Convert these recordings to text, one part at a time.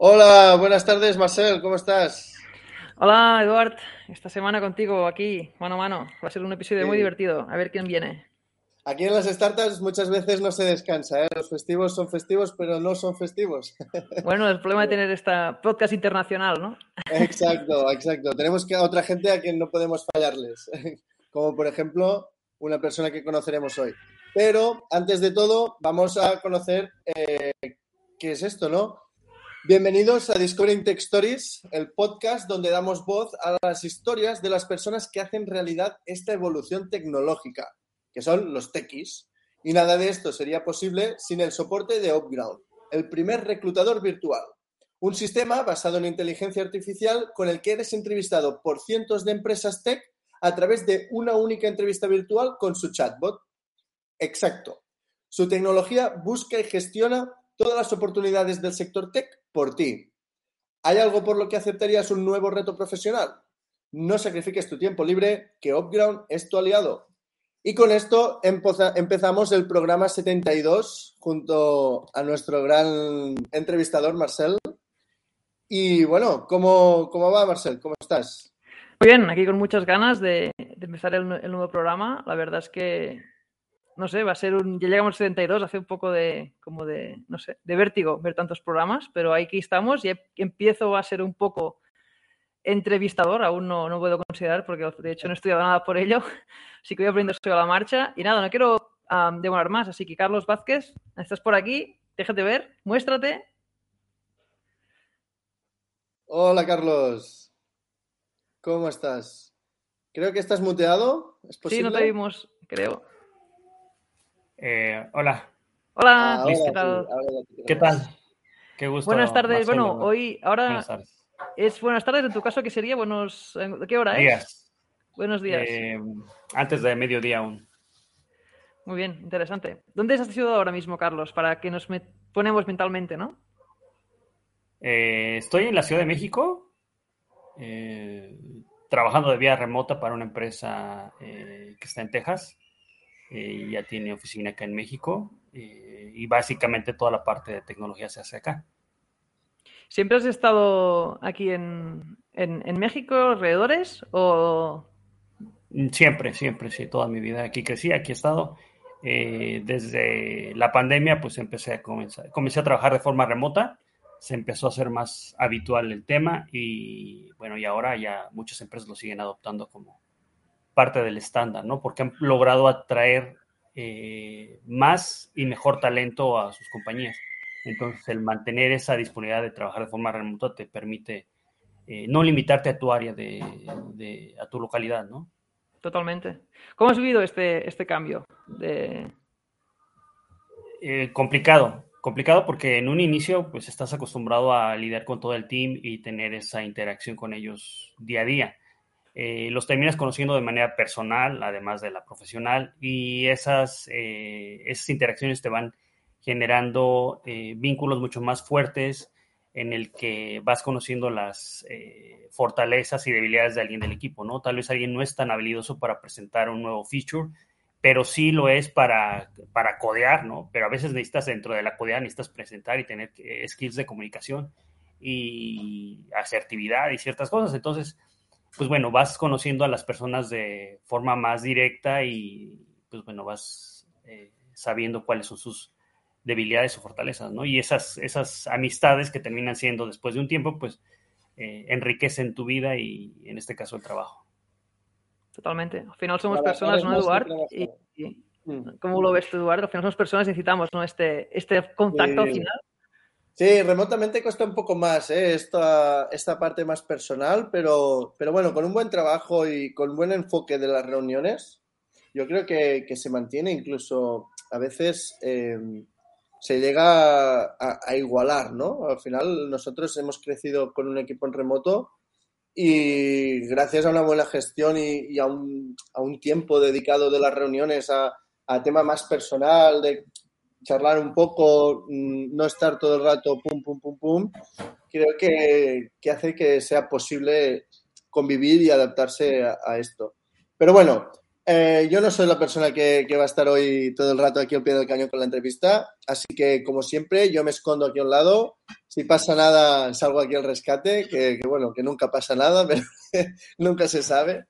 Hola, buenas tardes, Marcel, ¿cómo estás? Hola, Eduard. Esta semana contigo aquí, mano a mano. Va a ser un episodio muy divertido. A ver quién viene. Aquí en las startups muchas veces no se descansa, ¿eh? Los festivos son festivos, pero no son festivos. Bueno, el problema de tener esta podcast internacional, ¿no? Exacto, exacto. Tenemos que a otra gente a quien no podemos fallarles, como por ejemplo una persona que conoceremos hoy. Pero antes de todo, vamos a conocer eh, qué es esto, ¿no? Bienvenidos a Discovering Tech Stories, el podcast donde damos voz a las historias de las personas que hacen realidad esta evolución tecnológica, que son los techies. Y nada de esto sería posible sin el soporte de Upground, el primer reclutador virtual. Un sistema basado en inteligencia artificial con el que eres entrevistado por cientos de empresas tech a través de una única entrevista virtual con su chatbot. Exacto. Su tecnología busca y gestiona todas las oportunidades del sector tech por ti. ¿Hay algo por lo que aceptarías un nuevo reto profesional? No sacrifiques tu tiempo libre, que Upground es tu aliado. Y con esto empezamos el programa 72 junto a nuestro gran entrevistador Marcel. Y bueno, ¿cómo, cómo va Marcel? ¿Cómo estás? Muy bien, aquí con muchas ganas de, empezar el nuevo programa. La verdad es que, no sé, va a ser un... Ya llegamos al 72, hace un poco de, como de, no sé, de vértigo ver tantos programas, pero aquí estamos y em- empiezo a ser un poco entrevistador, aún no, no puedo considerar porque de hecho no he estudiado nada por ello, así que voy aprendiendo sobre la marcha. Y nada, no quiero demorar más, así que Carlos Vázquez, estás por aquí, déjate ver, muéstrate. Hola Carlos, ¿cómo estás? Creo que estás muteado, ¿es Sí, posible? no te vimos, creo. Eh, hola, Hola, Ah, ahora ¿qué tal? ¿qué tal? Qué gusto. Buenas tardes. Marcelo. Bueno, hoy, ahora Buenas tardes. es buenas tardes. En tu caso, ¿qué sería? Buenos, ¿de qué hora es? Días. Buenos días. Eh, antes de mediodía aún. Muy bien, interesante. ¿Dónde estás situado ahora mismo, Carlos? Para que nos ponemos mentalmente, ¿no? Eh, estoy en la Ciudad de México, eh, trabajando de vía remota para una empresa eh, que está en Texas. Eh, ya tiene oficina acá en México eh, y básicamente toda la parte de tecnología se hace acá. ¿Siempre has estado aquí en, en, en México, alrededores? ¿O Mm, Siempre, siempre, sí, toda mi vida aquí crecí, aquí he estado. Eh, desde la pandemia, pues empecé a comenzar, comencé a trabajar de forma remota, se empezó a hacer más habitual el tema y bueno, y ahora ya muchas empresas lo siguen adoptando como parte del estándar, ¿no? Porque han logrado atraer eh, más y mejor talento a sus compañías. Entonces, el mantener esa disponibilidad de trabajar de forma remota te permite eh, no limitarte a tu área de, de- a tu localidad, ¿no? totalmente? ¿Cómo has vivido este, este cambio? De... Eh, complicado, complicado porque en un inicio pues estás acostumbrado a lidiar con todo el team y tener esa interacción con ellos día a día. Eh, los terminas conociendo de manera personal, además de la profesional, y esas, eh, esas interacciones te van generando eh, vínculos mucho más fuertes en el que vas conociendo las fortalezas y debilidades de alguien del equipo, ¿no? Tal vez alguien no es tan habilidoso para presentar un nuevo feature, pero sí lo es para, para codear, ¿no? Pero a veces necesitas dentro de la codear, necesitas presentar y tener skills de comunicación y asertividad y ciertas cosas. Entonces, pues bueno, vas conociendo a las personas de forma más directa y pues bueno, vas eh, sabiendo cuáles son sus debilidades o fortalezas, ¿no? Y esas, esas amistades que terminan siendo después de un tiempo, pues eh, enriquecen tu vida y en este caso el trabajo. Totalmente. Al final somos personas, ¿no, más que Eduard? trabajar. Y, y- Mm. ¿Cómo lo ves tú, Eduardo? Al final somos personas y necesitamos ¿no? este, este contacto final. Sí, remotamente cuesta un poco más, ¿eh? esta, esta parte más personal, pero, pero bueno, con un buen trabajo y con buen enfoque de las reuniones, yo creo que, que se mantiene incluso a veces eh, se llega a, igualar, ¿no? Al final nosotros hemos crecido con un equipo en remoto y gracias a una buena gestión y, a, un, a, un, tiempo dedicado de las reuniones a, a tema más personal, de charlar un poco, mm, no estar todo el rato pum, pum, pum, pum, creo que, que hace que sea posible convivir y adaptarse a, esto. Pero bueno, eh, yo no soy la persona que, que, va a estar hoy todo el rato aquí al pie del cañón con la entrevista, así que como siempre yo me escondo aquí a un lado. Si pasa nada, salgo aquí al rescate, que, bueno, que nunca pasa nada, pero nunca se sabe.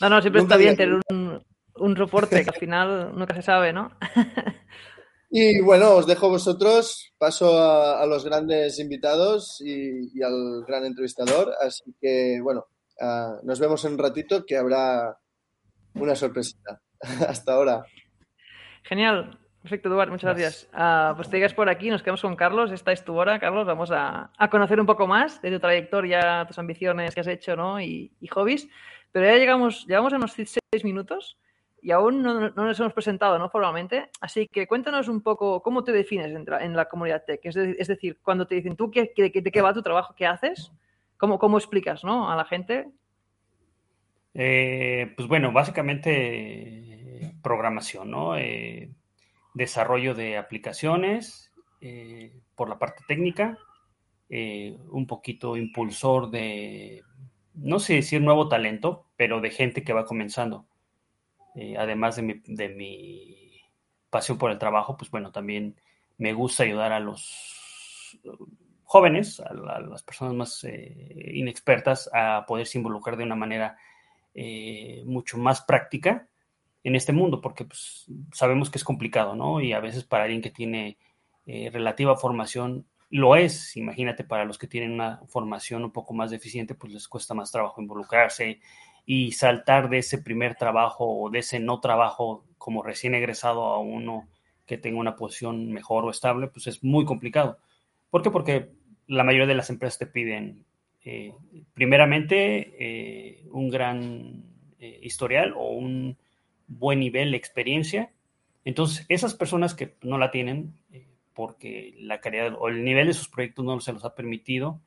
No, no, siempre está bien tener un, un reporte que al final nunca se sabe, ¿no? Y bueno, os dejo vosotros, paso a, los grandes invitados y, al gran entrevistador. Así que bueno, ah, nos vemos en un ratito que habrá una sorpresita. Hasta ahora. Genial. Perfecto, Eduardo, muchas gracias. Uh, pues te digas por aquí, nos quedamos con Carlos. Esta es tu hora, Carlos. Vamos a, conocer un poco más de tu trayectoria, tus ambiciones que has hecho ¿no? y, y hobbies. Pero ya llegamos, llevamos a unos seis minutos y aún no, nos hemos presentado ¿no? formalmente. Así que cuéntanos un poco cómo te defines en, la comunidad tech. Es, decir, cuando te dicen tú qué, de qué va tu trabajo, qué haces, cómo, cómo explicas ¿no? a la gente. Eh, pues bueno, básicamente programación, ¿no? Eh, desarrollo de aplicaciones eh, por la parte técnica, un poquito impulsor de, no sé decir nuevo talento, pero de gente que va comenzando eh, además de mi, pasión por el trabajo, pues bueno, también me gusta ayudar a los jóvenes, a, las personas más eh, inexpertas, a poderse involucrar de una manera eh, mucho más práctica en este mundo, porque pues, sabemos que es complicado, ¿no? Y a veces para alguien que tiene relativa formación, lo es. Imagínate, para los que tienen una formación un poco más deficiente, pues les cuesta más trabajo involucrarse, y saltar de ese primer trabajo o de ese no trabajo como recién egresado a uno que tenga una posición mejor o estable, pues es muy complicado. ¿Por qué? Porque la mayoría de las empresas te piden, eh, primeramente, eh, un gran eh, historial o un buen nivel de experiencia. Entonces, esas personas que no la tienen, porque la calidad o el nivel de sus proyectos no se los ha permitido,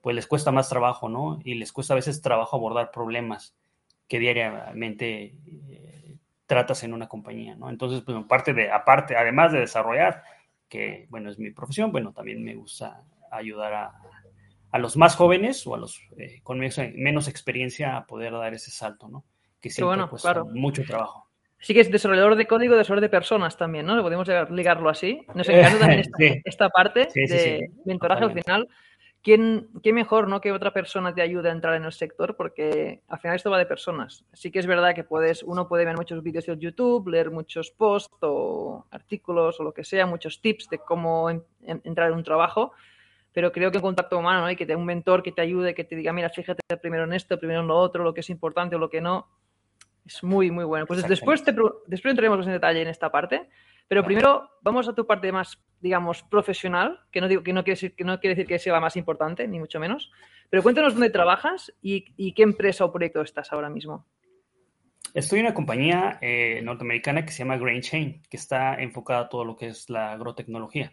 pues les cuesta más trabajo, ¿no? Y les cuesta a veces trabajo abordar problemas que diariamente eh, tratas en una compañía, ¿no? Entonces, pues, parte de, aparte, además de desarrollar, que, bueno, es mi profesión, bueno, también me gusta ayudar a, a los más jóvenes o a los eh, con menos, experiencia a poder dar ese salto, ¿no? Que siempre, bueno, pues, claro. mucho trabajo. Sí que es desarrollador de código, desarrollador de personas también, ¿no? Podemos ligarlo así. Nos encanta también esta, parte de mentoraje al final ¿quién, ¿qué mejor ¿no? que otra persona te ayude a entrar en el sector? Porque al final esto va de personas. Sí que es verdad que puedes, uno puede ver muchos vídeos de YouTube, leer muchos posts o artículos o lo que sea, muchos tips de cómo entrar en un trabajo, pero creo que en contacto humano, ¿no? Y que te un mentor que te ayude, que te diga, mira, fíjate primero en esto, primero en lo otro, lo que es importante o lo que no, es muy, muy bueno. Pues después, te, después entraremos en detalle en esta parte, pero primero vamos a tu parte más, digamos, profesional, que no, digo, que no, quiere, decir, que no quiere decir que sea la más importante, ni mucho menos. Pero cuéntanos dónde trabajas y, qué empresa o proyecto estás ahora mismo. Estoy en una compañía eh, norteamericana que se llama Grain Chain, que está enfocada a todo lo que es la agrotecnología.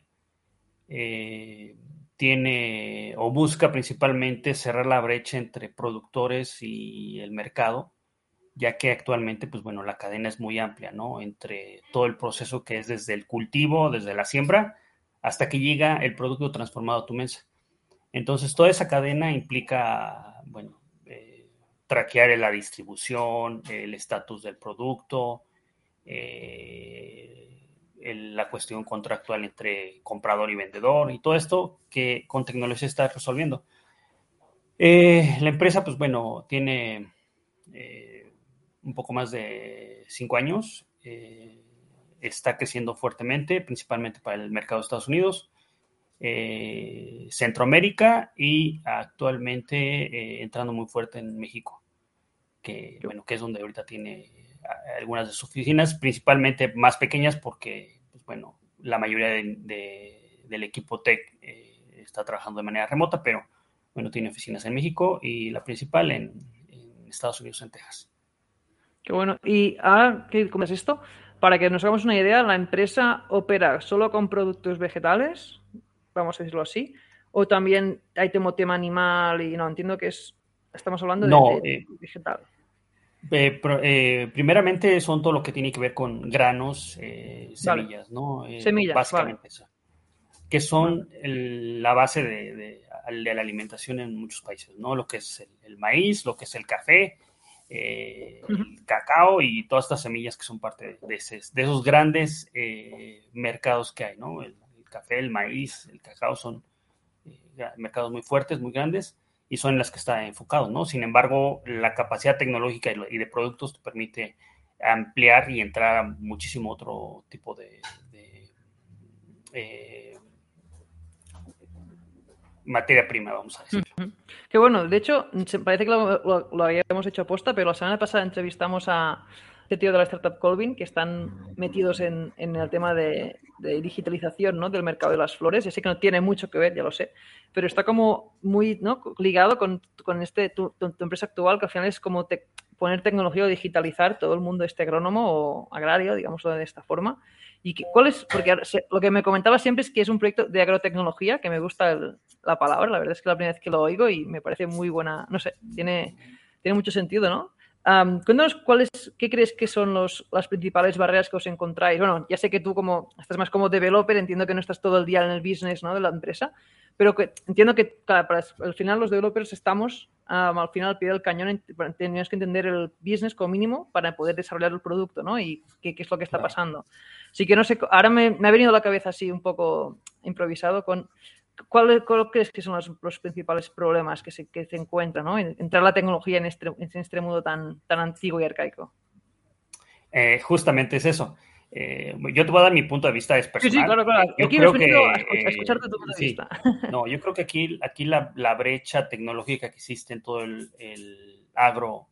Eh, tiene o busca principalmente cerrar la brecha entre productores y el mercado ya que actualmente, pues bueno, la cadena es muy amplia, ¿no? Entre todo el proceso que es desde el cultivo, desde la siembra, hasta que llega el producto transformado a tu mesa. Entonces, toda esa cadena implica, bueno, eh, traquear la distribución, el estatus del producto, eh, la cuestión contractual entre comprador y vendedor y todo esto que con tecnología está resolviendo. Eh, la empresa, pues bueno, tiene un poco más de cinco años. Eh, está creciendo fuertemente, principalmente para el mercado de Estados Unidos, eh, Centroamérica y actualmente eh, entrando muy fuerte en México, que, bueno, que es donde ahorita tiene algunas de sus oficinas, principalmente más pequeñas porque, pues, bueno, la mayoría del equipo tech está trabajando de manera remota, pero bueno, tiene oficinas en México y la principal en, en Estados Unidos, en Texas. Qué bueno. Y ahora que es esto, para que nos hagamos una idea, la empresa opera solo con productos vegetales, vamos a decirlo así, o también hay tema, tema animal y no, entiendo que es, estamos hablando de, No, de eh, vegetal. Eh, pro- eh, primeramente son todo lo que tiene que ver con granos, eh, Vale. semillas, ¿no? Semillas, Básicamente eso. Que son el- la base de, de- de la alimentación en muchos países, ¿no? Lo que es el, el maíz, lo que es el café, eh, el cacao y todas estas semillas que son parte de, ese- de esos grandes eh, mercados que hay, ¿no? El, el café, el maíz, el cacao son eh, mercados muy fuertes, muy grandes y son en las que está enfocado, ¿no? Sin embargo, la capacidad tecnológica y de productos te permite ampliar y entrar a muchísimo otro tipo de, de, eh, materia prima, vamos a decir. Que bueno, de hecho, parece que lo, lo- lo habíamos hecho aposta, pero la semana pasada entrevistamos a este tío de la startup Colvin, que están metidos en, en el tema de, de digitalización ¿no? del mercado de las flores. Ya sé que no tiene mucho que ver, ya lo sé, pero está como muy ¿no? ligado con, con este, tu, tu- tu empresa actual, que al final es como te- poner tecnología o digitalizar todo el mundo este agrónomo o agrario, digámoslo de esta forma. ¿Y cuál es? Porque lo que me comentaba siempre es que es un proyecto de agrotecnología, que me gusta el- la palabra, la verdad es que es la primera vez que lo oigo y me parece muy buena, no sé, tiene, tiene mucho sentido, ¿no? Am, cuéntanos cuáles, qué crees que son los, las principales barreras que os encontráis. Bueno, ya sé que tú como estás más como developer, entiendo que no estás todo el día en el business ¿no? de la empresa, pero que entiendo que claro, para al final los developers estamos am, al final al pie del cañón, en- tenemos que entender el business como mínimo para poder desarrollar el producto, ¿no? Y qué, qué es lo que está Claro. pasando. Así que no sé, ahora me, me ha venido a la cabeza así un poco improvisado con ¿Cuál, cuál crees que son los, los principales problemas que se, que se encuentran, ¿no? En- Entrar la tecnología en este, en este mundo tan, tan antiguo y arcaico. Eh, justamente es eso. Eh, yo te voy a dar mi punto de vista es Sí, personal. sí, claro, claro. Yo Aquí creo que, a escucharte tu punto de sí. vista. No, yo creo que aquí, aquí la, la brecha tecnológica que existe en todo el, el agro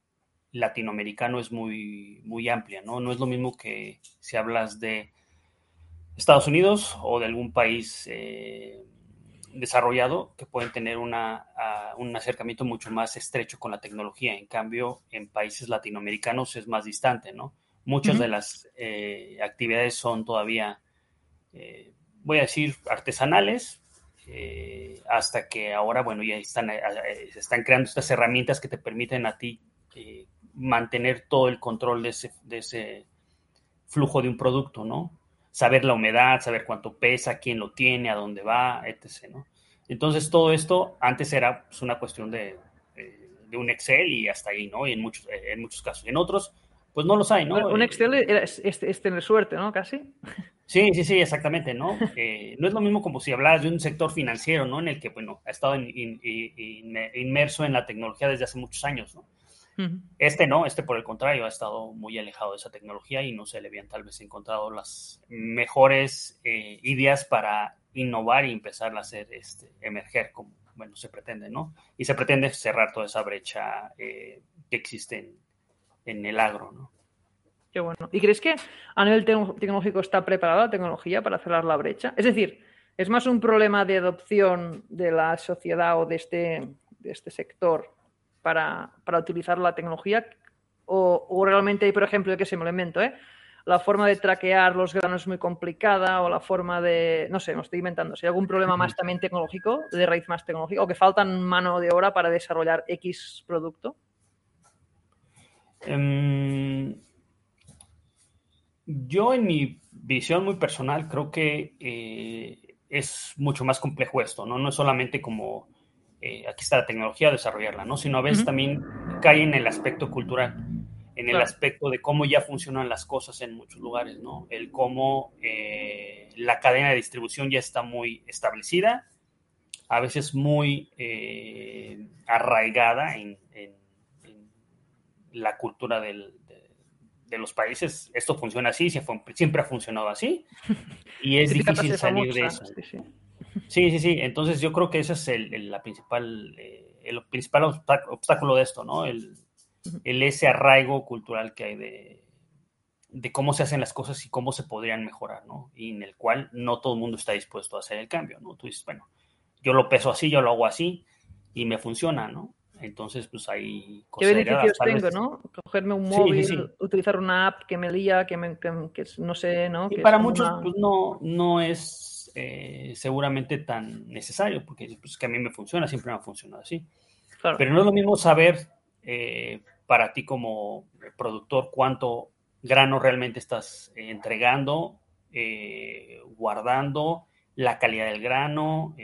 latinoamericano es muy, muy amplia, ¿no? No es lo mismo que si hablas de Estados Unidos o de algún país eh, desarrollado que pueden tener una, a- un acercamiento mucho más estrecho con la tecnología. En cambio, en países latinoamericanos es más distante, ¿no? Muchas de las eh, actividades son todavía, eh, voy a decir, artesanales, eh, hasta que ahora, bueno, ya están, se están creando estas herramientas que te permiten a ti mantener todo el control de ese, de ese flujo de un producto, ¿no? Saber la humedad, saber cuánto pesa, quién lo tiene, a dónde va, etc., ¿no? Entonces, todo esto antes era pues, una cuestión de, eh, de un Excel y hasta ahí, ¿no? Y en muchos, eh, en muchos casos. En otros, pues no los hay, ¿no? Un Eh, Excel era- es, es- es tener suerte, ¿no? Casi. Sí, sí, sí, exactamente, ¿no? Eh, no es lo mismo como si hablaras de un sector financiero, ¿no? En el que, bueno, ha estado in- in- in- inmerso en la tecnología desde hace muchos años, ¿no? Este no, este por el contrario ha estado muy alejado de esa tecnología y no se le habían tal vez encontrado las mejores eh, ideas para innovar y empezar a hacer este, emerger como, bueno, se pretende, ¿no? Y se pretende cerrar toda esa brecha eh, que existe en, en el agro, ¿no? Qué bueno. ¿Y crees que a nivel tecno- tecnológico está preparada la tecnología para cerrar la brecha? Es decir, ¿es más un problema de adopción de la sociedad o de este, de este sector para, para utilizar la tecnología? O, o realmente hay, por ejemplo, yo que se me lo invento, ¿eh? La forma de traquear los granos es muy complicada o la forma de, no sé, me estoy inventando. Si hay algún problema más también tecnológico, de raíz más tecnológica, o que faltan mano de obra para desarrollar X producto. Em, yo en mi visión muy personal creo que eh, es mucho más complejo esto, ¿no? No es solamente como eh, aquí está la tecnología, desarrollarla, ¿no? Sino a veces también cae en el aspecto cultural, en el Claro. aspecto de cómo ya funcionan las cosas en muchos lugares, ¿no? El cómo eh, la cadena de distribución ya está muy establecida, a veces muy eh, arraigada en, en- en la cultura del- de, de los países. Esto funciona así, siempre ha funcionado así, y es difícil salir de eso. sí, sí. Sí, sí, sí. Entonces yo creo que ese es el, el- la principal, eh, el principal obstá- obstáculo de esto, ¿no? El, el ese arraigo cultural que hay de, de cómo se hacen las cosas y cómo se podrían mejorar, ¿no? Y en el cual no todo el mundo está dispuesto a hacer el cambio, ¿no? Tú dices, bueno, yo lo peso así, yo lo hago así y me funciona, ¿no? Entonces, pues ahí... ¿Qué beneficios tengo, no? Cogerme un móvil, utilizar una app que me lía, que, me, que, no sé, ¿no? Y para muchos, pues no, no es eh, seguramente tan necesario, porque pues, que a mí me funciona, siempre me ha funcionado así. Pero no es lo mismo saber eh, para ti como productor cuánto grano realmente estás entregando, eh, guardando, la calidad del grano,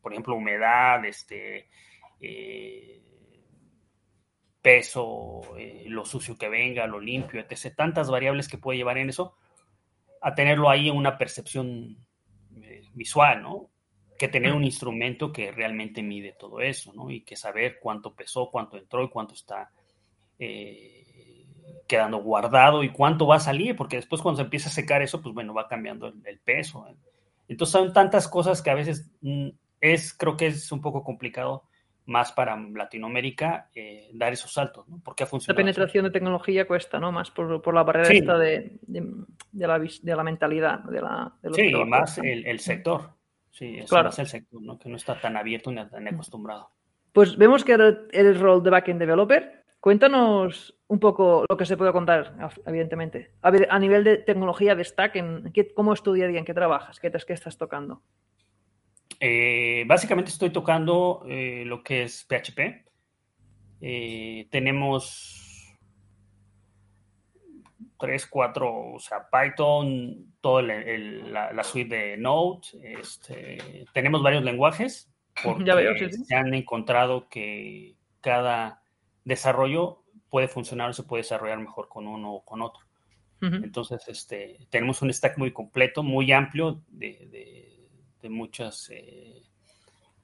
por ejemplo, humedad, este, peso, lo sucio que venga, lo limpio, etc. Tantas variables que puede llevar en eso, a tenerlo ahí en una percepción visual, ¿no? Que tener un instrumento que realmente mide todo eso, ¿no? Y que saber cuánto pesó, cuánto entró y cuánto está eh, quedando guardado y cuánto va a salir, porque después cuando se empieza a secar eso, pues bueno, va cambiando el, peso. ¿eh? Entonces son tantas cosas que a veces mm, es, creo que es un poco complicado más para Latinoamérica eh, dar esos saltos, ¿no? Porque ha funcionado. La penetración de tecnología cuesta, ¿no? Más por, la barrera esta de, la, mentalidad, de la Sí, más el, sector. Sí, es más el sector, ¿no? Que no está tan abierto ni tan acostumbrado. Pues vemos que eres rol de backend developer. Cuéntanos un poco lo que se puede contar, evidentemente. A, nivel de tecnología de Stack, en, ¿cómo es tu día a día? ¿En qué trabajas? ¿Qué, qué estás tocando? Eh, básicamente estoy tocando eh, lo que es PHP. Eh, tenemos tres, cuatro, o sea, Python, toda la, suite de Node. Este, tenemos varios lenguajes porque se han encontrado que cada desarrollo puede funcionar o se puede desarrollar mejor con uno o con otro. Entonces, este, tenemos un stack muy completo, muy amplio de muchas, eh,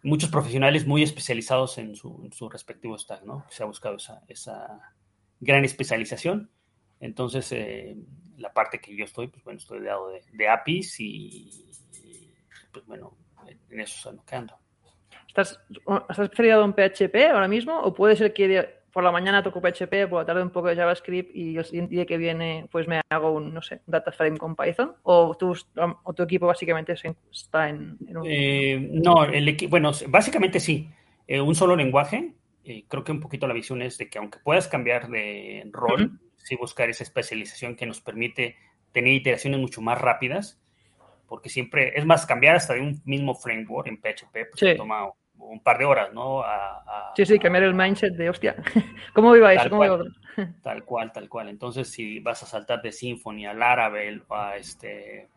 muchos profesionales muy especializados en su, respectivo stack, ¿no? Se ha buscado esa, gran especialización. Entonces, eh, la parte que yo estoy, pues bueno, estoy de lado de, APIs y, pues bueno, en eso es lo que ando. ¿Estás, ¿Estás especializado en PHP ahora mismo o puede ser que por la mañana toco PHP, por la tarde un poco de JavaScript y el siguiente día que viene pues me hago un, no sé, data frame con Python? ¿O tu, o tu equipo básicamente está en, un... Eh, no, el equipo, bueno, básicamente sí. Eh, un solo lenguaje. Eh, creo que un poquito la visión es de que aunque puedas cambiar de rol, sí buscar esa especialización que nos permite tener iteraciones mucho más rápidas, porque siempre, es más, cambiar hasta de un mismo framework en PHP, pues sí. toma un par de horas, ¿no? sí, sí, cambiar el mindset de, hostia, ¿cómo iba eso? ¿Cómo iba Tal cual, tal cual. Entonces, si vas a saltar de Symfony al Laravel o a, este,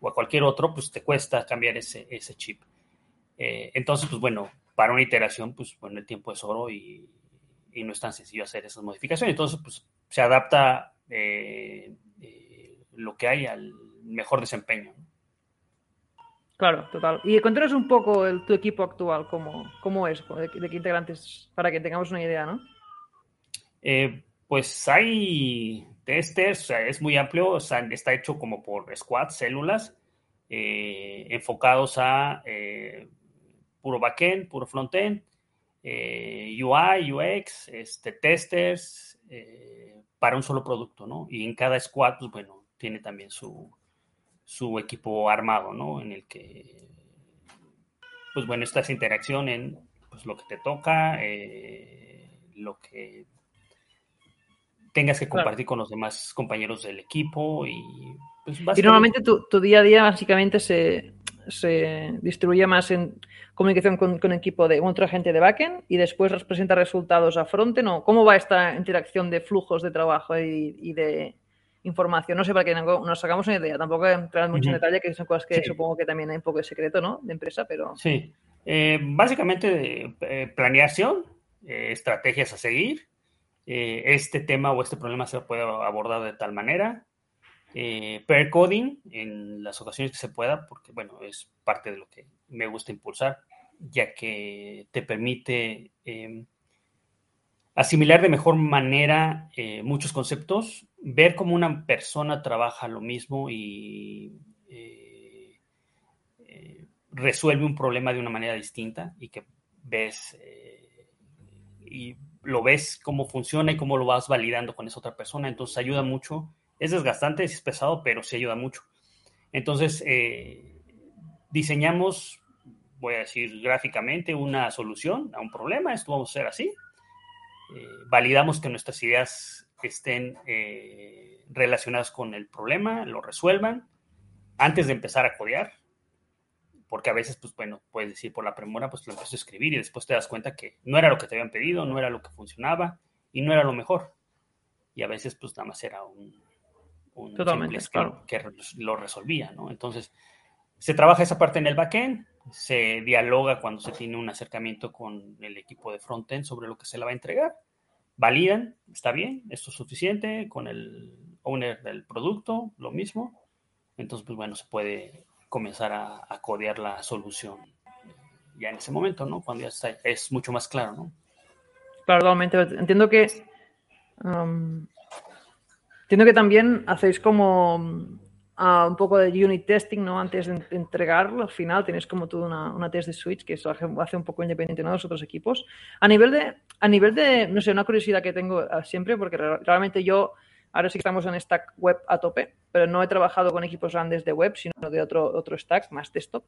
o a cualquier otro, pues te cuesta cambiar ese, ese chip. Eh, entonces, pues bueno, para una iteración, pues bueno, el tiempo es oro y, y no es tan sencillo hacer esas modificaciones. Entonces, pues se adapta eh, eh, lo que hay al mejor desempeño. Claro, total. Y cuéntanos un poco el, tu equipo actual, cómo, cómo es, de, qué integrantes, para que tengamos una idea, ¿no? Eh, pues hay testers, o sea, es muy amplio, o sea, está hecho como por squads, células, eh, enfocados a eh, puro backend, puro frontend, UI, UX, este, testers, para un solo producto, ¿no? Y en cada squad, pues bueno, tiene también su, su equipo armado, ¿no? En el que, pues bueno, esta interacción en pues, lo que te toca, eh, lo que tengas que compartir con los demás compañeros del equipo y pues Y normalmente tu, día a día básicamente se, se distribuye más en comunicación con, con equipo de otra gente de backend y después presenta resultados a frontend o cómo va esta interacción de flujos de trabajo y de información. No sé, para que nos sacamos una idea. Tampoco entrar mucho en detalle, que son cosas que supongo que también hay un poco de secreto, ¿no? De empresa, pero... Sí. Eh, básicamente, eh, planeación, eh, estrategias a seguir. este tema o este problema se puede abordar de tal manera. per coding en las ocasiones que se pueda, porque, bueno, es parte de lo que me gusta impulsar, ya que te permite asimilar de mejor manera muchos conceptos ver cómo una persona trabaja lo mismo y eh, eh, resuelve un problema de una manera distinta y que ves eh, y lo ves cómo funciona y cómo lo vas validando con esa otra persona. Entonces ayuda mucho. Es desgastante, es pesado, pero sí ayuda mucho. Entonces diseñamos, voy a decir gráficamente, una solución a un problema. Esto vamos a hacer así. validamos que nuestras ideas estén relacionadas con el problema, lo resuelvan antes de empezar a codear, porque a veces, pues bueno, puedes decir por la premura, pues lo empiezo a escribir y después te das cuenta que no era lo que te habían pedido, no era lo que funcionaba y no era lo mejor. Y a veces, pues nada más era un, un Totalmente, que, lo resolvía, ¿no? Entonces, se trabaja esa parte en el backend, se dialoga cuando se tiene un acercamiento con el equipo de frontend sobre lo que se le va a entregar, validan, está bien, esto es suficiente, con el owner del producto, lo mismo. Entonces, pues bueno, se puede comenzar a, codear la solución ya en ese momento, ¿no? Cuando ya está, es mucho más claro, ¿no? Claro, totalmente. Entiendo que um, entiendo que también hacéis como um, un poco de unit testing, ¿no? Antes de entregarlo, al final tenéis como toda una, una, test de switch que eso hace, un poco independiente de los otros equipos. A nivel de, a nivel de, no sé, una curiosidad que tengo ah, siempre, porque realmente yo Ahora sí que estamos en stack web a tope, pero no he trabajado con equipos grandes de web, sino de otro, otro stack, más desktop.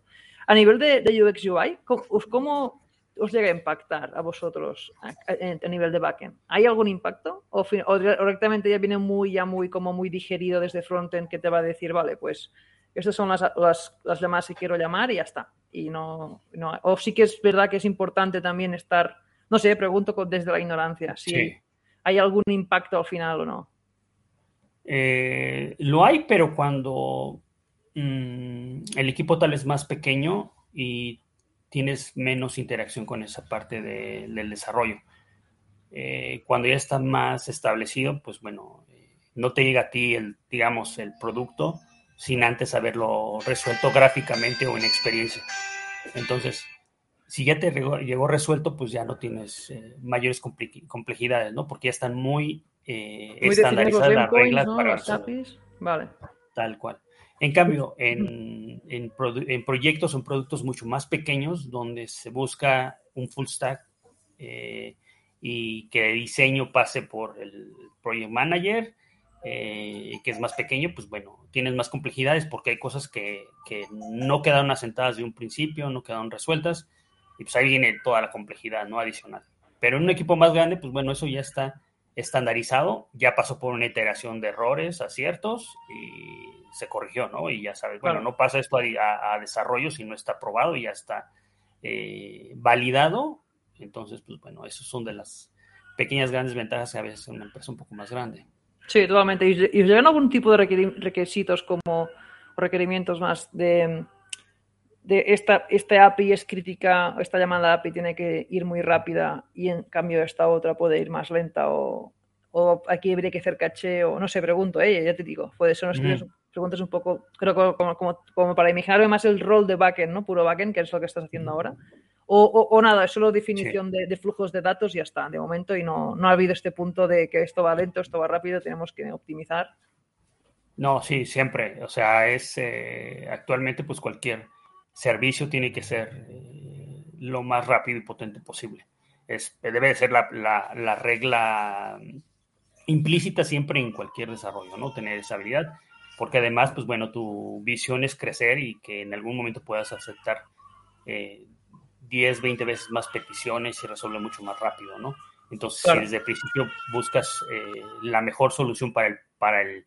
A nivel de, UX UI, ¿cómo, os llega a impactar a vosotros a, nivel de backend? ¿Hay algún impacto? ¿O, directamente ya viene muy, ya muy, como muy digerido desde frontend que te va a decir, vale, pues estas son las, las, llamadas que quiero llamar y ya está? Y no, no, o sí que es verdad que es importante también estar, no sé, pregunto desde la ignorancia, si hay algún impacto al final o no. Eh, lo hay, pero cuando mm, el equipo tal es más pequeño y tienes menos interacción con esa parte del desarrollo. Eh, cuando ya está más establecido, pues bueno, eh, no te llega a ti el, digamos, el producto sin antes haberlo resuelto gráficamente o en experiencia. Entonces, si ya te llegó, resuelto, pues ya no tienes mayores complejidades, ¿no? Porque ya están muy eh, estandarizar las reglas para Vale. Tal cual. En cambio, en, en, proyectos son productos mucho más pequeños donde se busca un full stack eh, y que el diseño pase por el project manager, eh, que es más pequeño, pues bueno, tienes más complejidades porque hay cosas que, que, no quedaron asentadas de un principio, no quedaron resueltas, y pues ahí viene toda la complejidad, ¿no? Adicional. Pero en un equipo más grande, pues bueno, eso ya está estandarizado, ya pasó por una iteración de errores, aciertos y se corrigió, ¿no? Y ya sabes, bueno, no pasa esto a, desarrollo si no está probado y ya está eh, validado. Entonces, pues bueno, esos son de las pequeñas grandes ventajas que a veces en una empresa un poco más grande. Sí, totalmente. ¿Y os llegan algún tipo de requisitos como requerimientos más de de esta, esta API es crítica, esta llamada API tiene que ir muy rápida y en cambio esta otra puede ir más lenta o, aquí habría que hacer caché o no sé, pregunto, eh, ya te digo, puede ser unas preguntas un poco, creo que como, como, para imaginarme más el rol de backend, ¿no? Puro backend, que es lo que estás haciendo ahora. O, o, nada, es solo definición de, flujos de datos y ya está, de momento, y no, no ha habido este punto de que esto va lento, esto va rápido, tenemos que optimizar. No, sí, siempre. O sea, es eh, actualmente pues cualquier servicio tiene que ser eh, lo más rápido y potente posible. Es, debe de ser la, la, regla implícita siempre en cualquier desarrollo, ¿no? Tener esa habilidad, porque además, pues bueno, tu visión es crecer y que en algún momento puedas aceptar 10, eh, 20 veces más peticiones y resolver mucho más rápido, ¿no? Entonces, si desde el principio buscas eh, la mejor solución para el, para el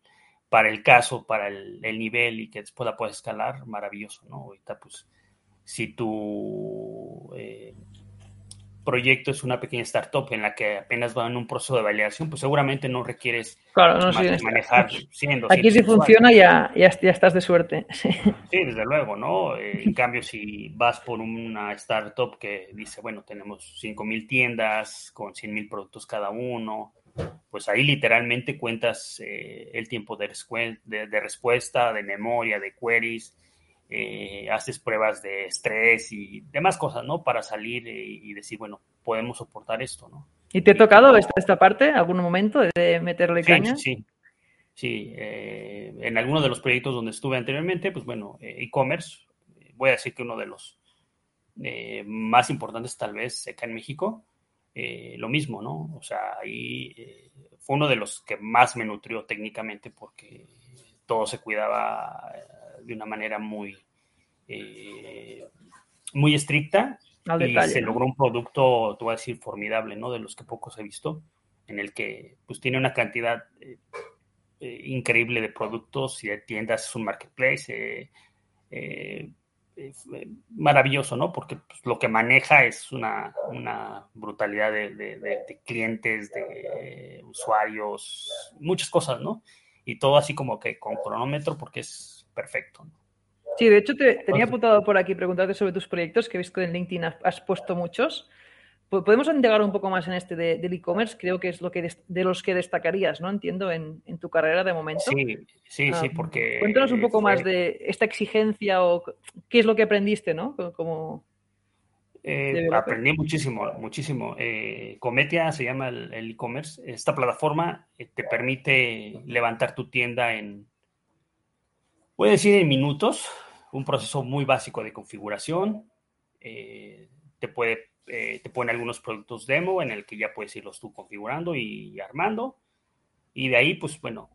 para el caso, para el, nivel y que después la puedes escalar, maravilloso, ¿no? Ahorita, pues, si tu eh, proyecto es una pequeña startup en la que apenas va en un proceso de validación, pues seguramente no requieres manejar Aquí si funciona ya, ya, estás de suerte. Sí, desde luego, ¿no? Eh, en cambio, si vas por una startup que dice, bueno, tenemos 5.000 tiendas con 100.000 productos cada uno, pues ahí literalmente cuentas eh, el tiempo de, de, respuesta, de memoria, de queries, eh, haces pruebas de estrés y demás cosas, ¿no? Para salir y decir, bueno, podemos soportar esto, ¿no? ¿Y te ha tocado esta, esta parte, algún momento, de meterle caña? Sí, sí. Eh, en algunos de los proyectos donde estuve anteriormente, pues bueno, e-commerce, voy a decir que uno de los más importantes tal vez acá en México, eh, lo mismo, ¿no? O sea, ahí eh, fue uno de los que más me nutrió técnicamente porque todo se cuidaba eh, de una manera muy, muy estricta y se logró un producto, te voy a decir, formidable, ¿no? De los que pocos he visto, en el que pues tiene una cantidad eh, eh, increíble de productos y de tiendas, es un marketplace eh, maravilloso, ¿no? Porque pues, lo que maneja es una, una brutalidad de, de, clientes, de usuarios, muchas cosas, ¿no? Y todo así como que con cronómetro porque es perfecto, ¿no? Sí, de hecho te, tenía apuntado por aquí preguntarte sobre tus proyectos, que he visto que en LinkedIn has, puesto muchos. Podemos indagar un poco más en este del e-commerce, creo que es lo que de los que destacarías, ¿no? Entiendo, en, tu carrera de momento. Sí, sí, sí, porque... Cuéntanos un poco más de esta exigencia o qué es lo que aprendiste, ¿no? Como, eh, aprendí muchísimo, muchísimo. Eh, Cometia se llama el e-commerce. Esta plataforma eh, te permite levantar tu tienda en, voy a decir en minutos, un proceso muy básico de configuración. te puede te pone algunos productos demo en el que ya puedes irlos tú configurando y, armando. Y de ahí, pues bueno,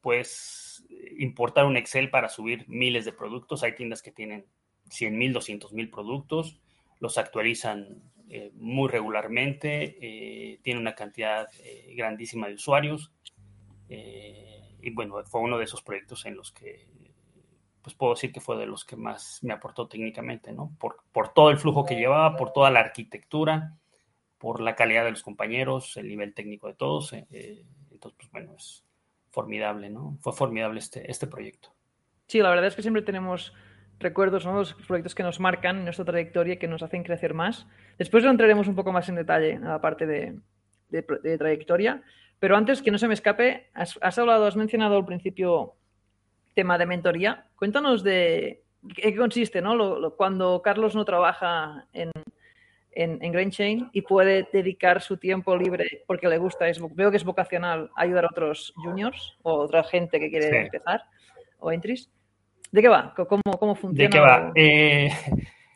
puedes importar un Excel para subir miles de productos. Hay tiendas que tienen 100 mil, 200 mil productos, los actualizan eh, muy regularmente, eh, tiene una cantidad eh, grandísima de usuarios y bueno, fue uno de esos proyectos en los que pues puedo decir que fue de los que más me aportó técnicamente, ¿no? Por, por todo el flujo que llevaba, por toda la arquitectura, por la calidad de los compañeros, el nivel técnico de todos. entonces, pues bueno, es formidable, ¿no? Fue formidable este, este proyecto. Sí, la verdad es que siempre tenemos recuerdos, ¿no? los proyectos que nos marcan en nuestra trayectoria y que nos hacen crecer más. Después entraremos un poco más en detalle en la parte de, trayectoria, pero antes que no se me escape, has, hablado, has mencionado al principio tema de mentoría. Cuéntanos de qué consiste, ¿no? cuando Carlos no trabaja en, en, en Chain y puede dedicar su tiempo libre porque le gusta, es, veo que es vocacional ayudar a otros juniors o otra gente que quiere empezar o entries. ¿De qué va? ¿Cómo, cómo funciona? ¿De qué va? Eh,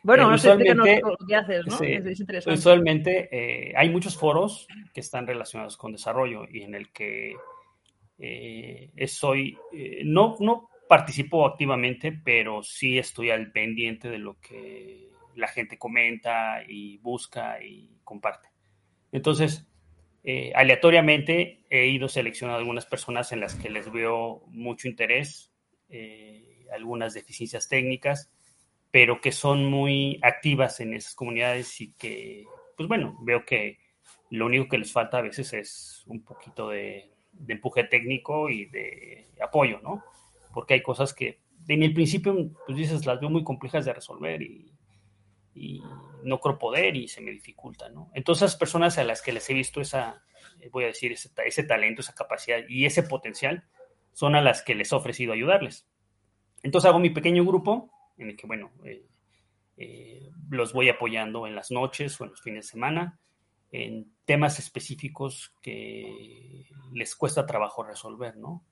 bueno, no sé, lo que haces, ¿no? es, interesante. Usualmente eh, hay muchos foros que están relacionados con desarrollo y en el que eh, soy, no, no participo activamente, pero sí estoy al pendiente de lo que la gente comenta y busca y comparte. Entonces, aleatoriamente he ido seleccionando algunas personas en las que les veo mucho interés algunas deficiencias técnicas, pero que son muy activas en esas comunidades y que, pues bueno, veo que lo único que les falta a veces es un poquito de, empuje técnico y de apoyo, ¿no? Porque hay cosas que en el principio, pues dices, las veo muy complejas de resolver y, no creo poder y se me dificulta, ¿no? Entonces, esas personas a las que les he visto esa, voy a decir, ese, ese talento, esa capacidad y ese potencial, son a las que les he ofrecido ayudarles. Entonces hago mi pequeño grupo en el que, bueno, eh, eh, los voy apoyando en las noches o en los fines de semana en temas específicos que les cuesta trabajo resolver, ¿no?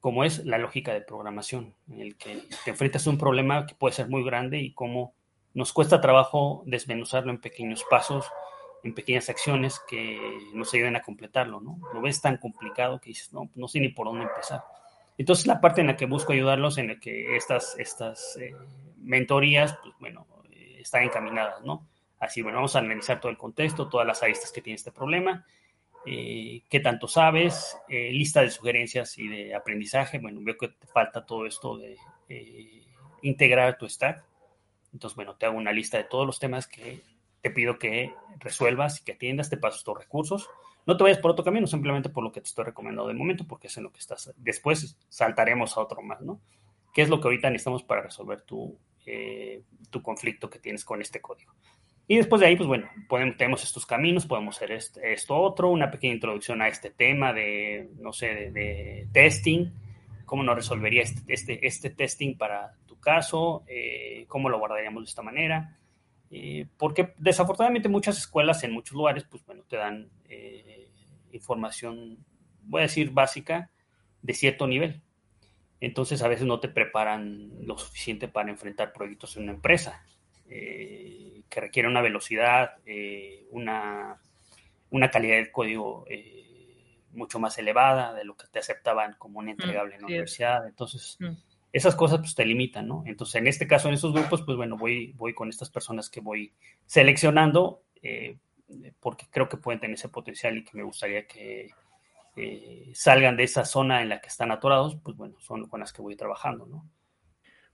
Como es la lógica de programación, en el que te enfrentas a un problema que puede ser muy grande y cómo nos cuesta trabajo desmenuzarlo en pequeños pasos, en pequeñas acciones que nos ayuden a completarlo, ¿no? Lo ves tan complicado que dices, no, no sé ni por dónde empezar. Entonces, la parte en la que busco ayudarlos, en la que estas, estas eh, mentorías, pues bueno, eh, están encaminadas, ¿no? Así, bueno, vamos a analizar todo el contexto, todas las aristas que tiene este problema, eh, qué tanto sabes, lista de sugerencias y de aprendizaje. Bueno, veo que te falta todo esto de integrar tu stack. Entonces, bueno, te hago una lista de todos los temas que te pido que resuelvas y que atiendas, te paso estos recursos no te vayas por otro camino, simplemente por lo que te estoy recomendando de momento, porque es en lo que estás. Después saltaremos a otro más, ¿no? ¿Qué es lo que ahorita necesitamos para resolver tu, eh, tu conflicto que tienes con este código? Y después de ahí, pues bueno, tenemos estos caminos, podemos hacer esto otro, una pequeña introducción a este tema de, no sé, de, testing, cómo nos resolvería este, este, este, testing para tu caso, eh, cómo lo guardaríamos de esta manera. Eh, porque desafortunadamente muchas escuelas en muchos lugares, pues bueno, te dan información, voy a decir básica, de cierto nivel. Entonces a veces no te preparan lo suficiente para enfrentar proyectos en una empresa, eh, que requiere una velocidad, eh, una, una, calidad de código eh, mucho más elevada de lo que te aceptaban como un entregable en la universidad. Entonces, mm. Esas cosas pues te limitan, ¿no? Entonces, en este caso, en esos grupos, pues bueno, voy, voy con estas personas que voy seleccionando eh, porque creo que pueden tener ese potencial y que me gustaría que eh, salgan de esa zona en la que están atorados, pues bueno, son con las que voy trabajando, ¿no?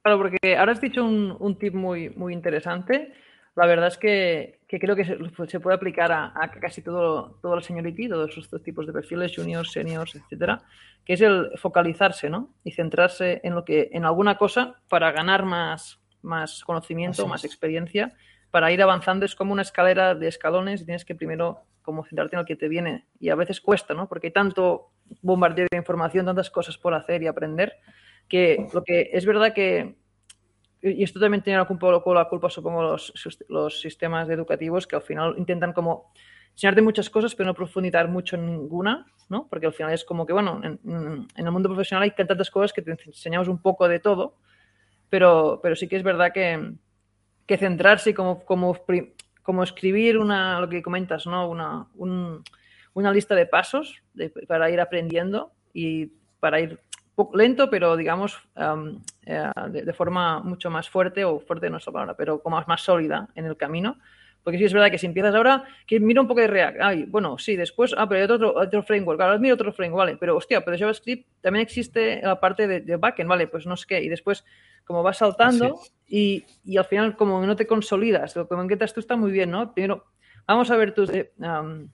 Claro, porque ahora has dicho un, un tip muy, muy interesante la verdad es que, creo que pues, se, puede aplicar a, casi todo, todo el seniority, todos estos tipos de perfiles, juniors, seniors, etcétera, que es el focalizarse, ¿no? Y centrarse en lo que, en alguna cosa para ganar más, más conocimiento, más experiencia, para ir avanzando. Es como una escalera de escalones y tienes que primero como centrarte en lo que te viene. Y a veces cuesta, ¿no? Porque hay tanto bombardeo de información, tantas cosas por hacer y aprender, que lo que es verdad que y esto también tiene un poco la culpa, supongo, los, los sistemas educativos que al final intentan como enseñarte muchas cosas, pero no profundizar mucho en ninguna, ¿no? Porque al final es como que, bueno, en, el mundo profesional hay tantas cosas que te enseñamos un poco de todo, pero, pero sí que es verdad que, que centrarse como, como, como escribir una, lo que comentas, ¿no? Una, una lista de pasos para ir aprendiendo y para ir lento, pero digamos eh, de, forma mucho más fuerte, o fuerte no es la palabra, pero como más sólida en el camino. Porque sí es verdad que si empiezas ahora, que mira un poco de React, ay, bueno, sí, después, ah, pero hay otro, otro framework, ahora mira otro framework, vale, pero hostia, pero JavaScript también existe la parte de, de backend, vale, pues no sé qué, y después como vas saltando y, y, al final como no te consolidas, lo que me encantas tú está muy bien, ¿no? Primero, vamos a ver tus eh,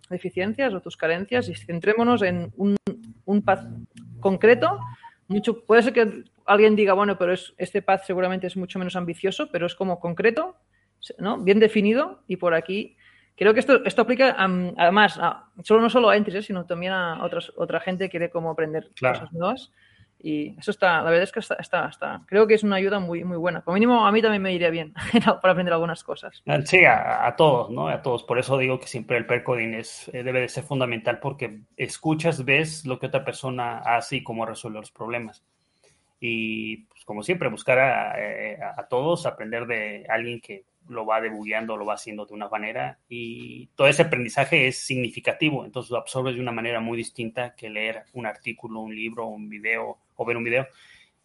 deficiencias o tus carencias y centrémonos en un, un path concreto mucho, puede ser que alguien diga, bueno, pero es, este path seguramente es mucho menos ambicioso, pero es como concreto, ¿no? Bien definido y por aquí. Creo que esto, esto aplica además solo no solo a entries, ¿eh? sino también a otras, otra gente que quiere como aprender cosas nuevas. Y eso está, la verdad es que está, está, creo que es una ayuda muy, muy buena. Como mínimo a mí también me iría bien para aprender algunas cosas. Ah, sí, a, todos, ¿no? A todos. Por eso digo que siempre el percoding es, eh, debe de ser fundamental porque escuchas, ves lo que otra persona hace y cómo resuelve los problemas. Y pues, como siempre, buscar a, eh, todos, aprender de alguien que lo va debugueando, lo va haciendo de una manera y todo ese aprendizaje es significativo, entonces lo absorbes de una manera muy distinta que leer un artículo, un libro, un video o ver un video.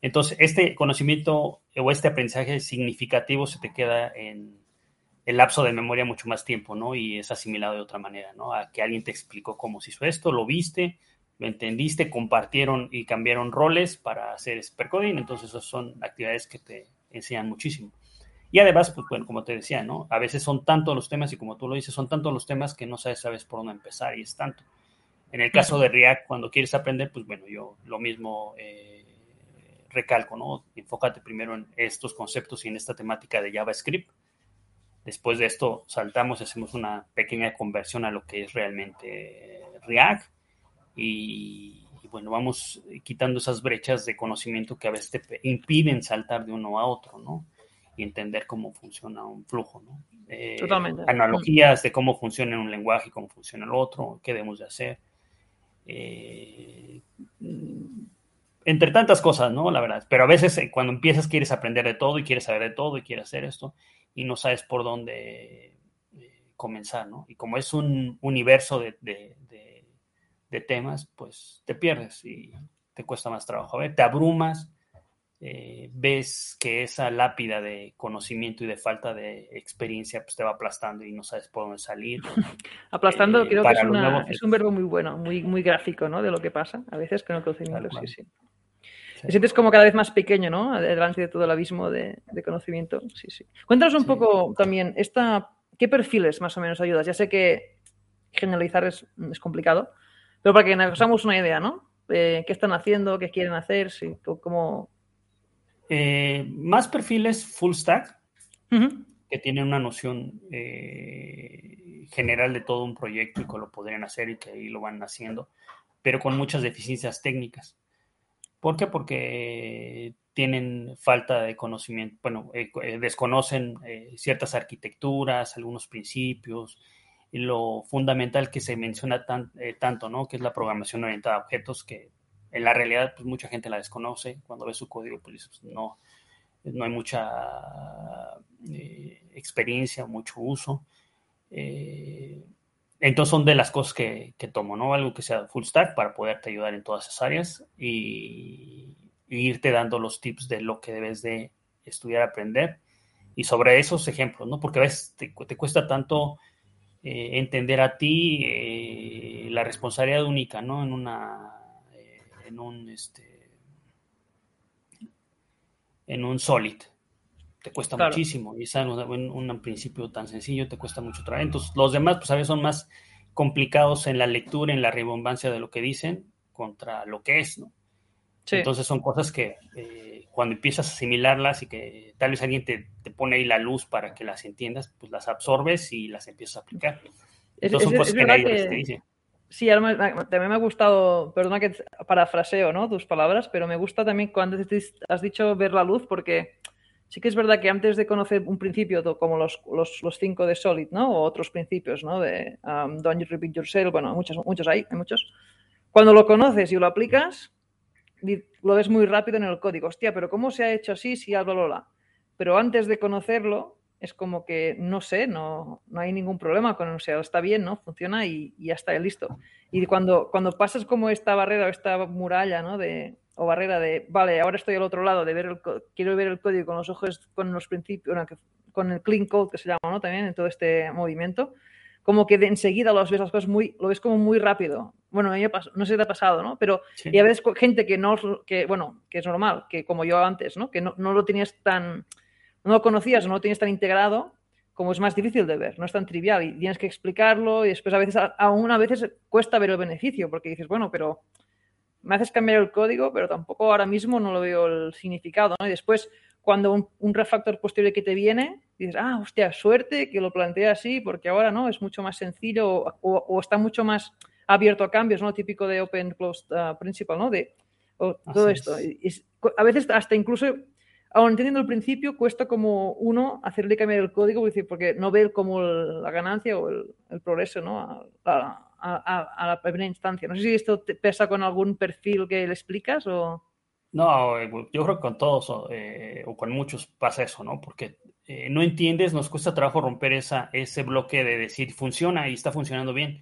Entonces, este conocimiento o este aprendizaje significativo se te queda en el lapso de memoria mucho más tiempo, ¿no? Y es asimilado de otra manera, ¿no? A que alguien te explicó cómo se hizo esto, lo viste, lo entendiste, compartieron y cambiaron roles para hacer supercoding. Entonces, esas son actividades que te enseñan muchísimo. Y además, pues bueno, como te decía, ¿no? A veces son tantos los temas y como tú lo dices, son tantos los temas que no sabes, sabes por dónde empezar y es tanto. En el caso de React, cuando quieres aprender, pues bueno, yo lo mismo eh, recalco, ¿no? Enfócate primero en estos conceptos y en esta temática de JavaScript. Después de esto, saltamos y hacemos una pequeña conversión a lo que es realmente React. Y, bueno, vamos quitando esas brechas de conocimiento que a veces te impiden saltar de uno a otro, ¿no? Y entender cómo funciona un flujo, ¿no? Eh, Totalmente. Analogías de cómo funciona un lenguaje y cómo funciona el otro, qué debemos de hacer eh, entre tantas cosas, ¿no? La verdad. Pero a veces eh, cuando empiezas quieres aprender de todo y quieres saber de todo y quieres hacer esto y no sabes por dónde eh, comenzar, ¿no? Y como es un universo de, de, temas, pues te pierdes y te cuesta más trabajo. A ver, te abrumas eh, ves que esa lápida de conocimiento y de falta de experiencia pues te va aplastando y no sabes por dónde salir. Aplastando eh, creo que es, un verbo muy bueno, muy, muy gráfico, ¿no? De lo que pasa a veces con el conocimiento, sí, sí. Te sientes como cada vez más pequeño, ¿no? Delante de todo el abismo de, conocimiento, sí, sí. Cuéntanos un poco también, esta, ¿qué perfiles más o menos ayudas? Ya sé que generalizar es, es complicado, pero para que nos hagamos una idea, ¿no? Eh, ¿Qué están haciendo? ¿Qué quieren hacer? Sí, ¿Cómo, eh, más perfiles full stack que tienen una noción eh, general de todo un proyecto y que lo podrían hacer y que ahí lo van haciendo, pero con muchas deficiencias técnicas. ¿Por qué? Porque tienen falta de conocimiento, bueno, eh, desconocen ciertas arquitecturas, algunos principios, y lo fundamental que se menciona tanto, ¿no? Que es la programación orientada a objetos, que en la realidad, pues mucha gente la desconoce. Cuando ve su código, pues, pues no, no hay mucha eh, experiencia, mucho uso. Eh, entonces son de las cosas que, tomo, ¿no? Algo que sea full stack para poderte ayudar en todas esas áreas y, irte dando los tips de lo que debes de estudiar, aprender. Y sobre esos ejemplos, ¿no? Porque a veces te, cuesta tanto eh, entender a ti la responsabilidad única, ¿no? En una, en un, este, en un solid. Te cuesta muchísimo. Y sabes, un, un, principio tan sencillo te cuesta mucho trabajo. Entonces, los demás, pues a veces son más complicados en la lectura, en la rebombancia de lo que dicen contra lo que es, ¿no? Entonces son cosas que eh, cuando empiezas a asimilarlas y que tal vez alguien te, pone ahí la luz para que las entiendas, pues las absorbes y las empiezas a aplicar. Entonces son cosas que nadie te dice. Sí, también me ha gustado, perdona que parafraseo ¿no? tus palabras, pero me gusta también cuando has dicho ver la luz, porque sí que es verdad que antes de conocer un principio como los, los, cinco de Solid, ¿no? O otros principios, ¿no? De um, Don't Repeat Yourself, bueno, muchos, muchos hay, hay muchos. Cuando lo conoces y lo aplicas, lo ves muy rápido en el código. Hostia, pero ¿cómo se ha hecho así si hablo Lola? Pero antes de conocerlo, es como que no sé, no, no hay ningún problema con, o sea, está bien, ¿no? Funciona y, ya está, listo. Y cuando, cuando pasas como esta barrera o esta muralla, ¿no? De, o barrera de, vale, ahora estoy al otro lado, de ver el, quiero ver el código con los ojos, con los principios, con el clean code que se llama, ¿no? También en todo este movimiento, como que de enseguida los ves las cosas muy, lo ves como muy rápido. Bueno, no sé si te ha pasado, ¿no? Pero y a veces gente que no, que bueno, que es normal, que como yo antes, ¿no? Que no, no lo tenías tan, no lo conocías, no lo tenías tan integrado, como es más difícil de ver, no es tan trivial y tienes que explicarlo y después a veces, aún a veces cuesta ver el beneficio porque dices, bueno, pero me haces cambiar el código, pero tampoco ahora mismo no lo veo el significado, ¿no? Y después, cuando un, refactor posterior que te viene, dices, ah, hostia, suerte que lo plantea así, porque ahora no, es mucho más sencillo o, está mucho más abierto a cambios, ¿no? Típico de Open Closed uh, Principle, ¿no? De todo esto. a veces hasta incluso, aún entendiendo el principio, cuesta como uno hacerle cambiar el código porque no ve como la ganancia o el, progreso, ¿no? a, la primera instancia. No sé si esto te pesa con algún perfil que le explicas o... No, eh, yo creo que con todos eh, o con muchos pasa eso, ¿no? Porque eh, no entiendes, nos cuesta trabajo romper esa, ese bloque de decir funciona y está funcionando bien,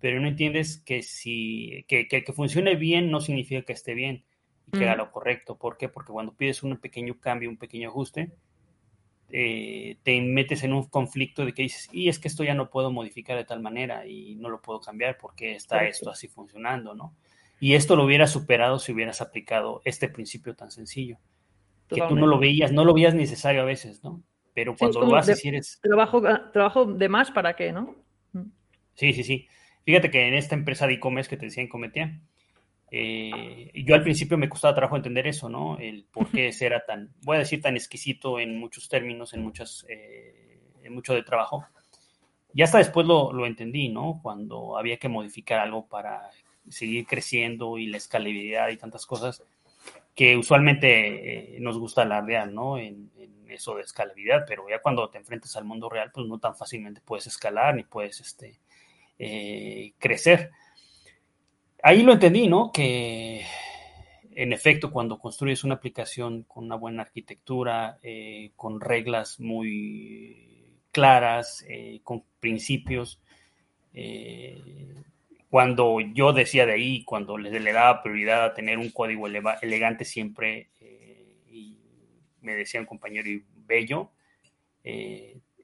pero no entiendes que si que, que, funcione bien no significa que esté bien y que lo correcto. ¿Por qué? Porque cuando pides un pequeño cambio, un pequeño ajuste, eh, te metes en un conflicto de que dices, y es que esto ya no puedo modificar de tal manera y no lo puedo cambiar porque está esto así funcionando, ¿no? Y esto lo hubieras superado si hubieras aplicado este principio tan sencillo. Que tú no lo veías, no lo veías necesario a veces, ¿no? Pero cuando lo haces, de, eres... Trabajo, trabajo de más para qué, ¿no? Sí, sí, sí. Fíjate que en esta empresa de e-commerce que te decía en Cometía, eh, yo al principio me costaba trabajo entender eso, ¿no? El por qué era tan, voy a decir, tan exquisito en muchos términos, en muchas, eh, en mucho de trabajo. Y hasta después lo, lo, entendí, ¿no? Cuando había que modificar algo para seguir creciendo y la escalabilidad y tantas cosas que usualmente eh, nos gusta alardear, ¿no? En, en, eso de escalabilidad, pero ya cuando te enfrentas al mundo real, pues no tan fácilmente puedes escalar ni puedes este, crecer ahí lo entendí, ¿no? Que en efecto, cuando construyes una aplicación con una buena arquitectura, eh, con reglas muy claras, eh, con principios, eh, cuando yo decía de ahí, cuando le, le, daba prioridad a tener un código elegante siempre, y me decía un compañero y bello,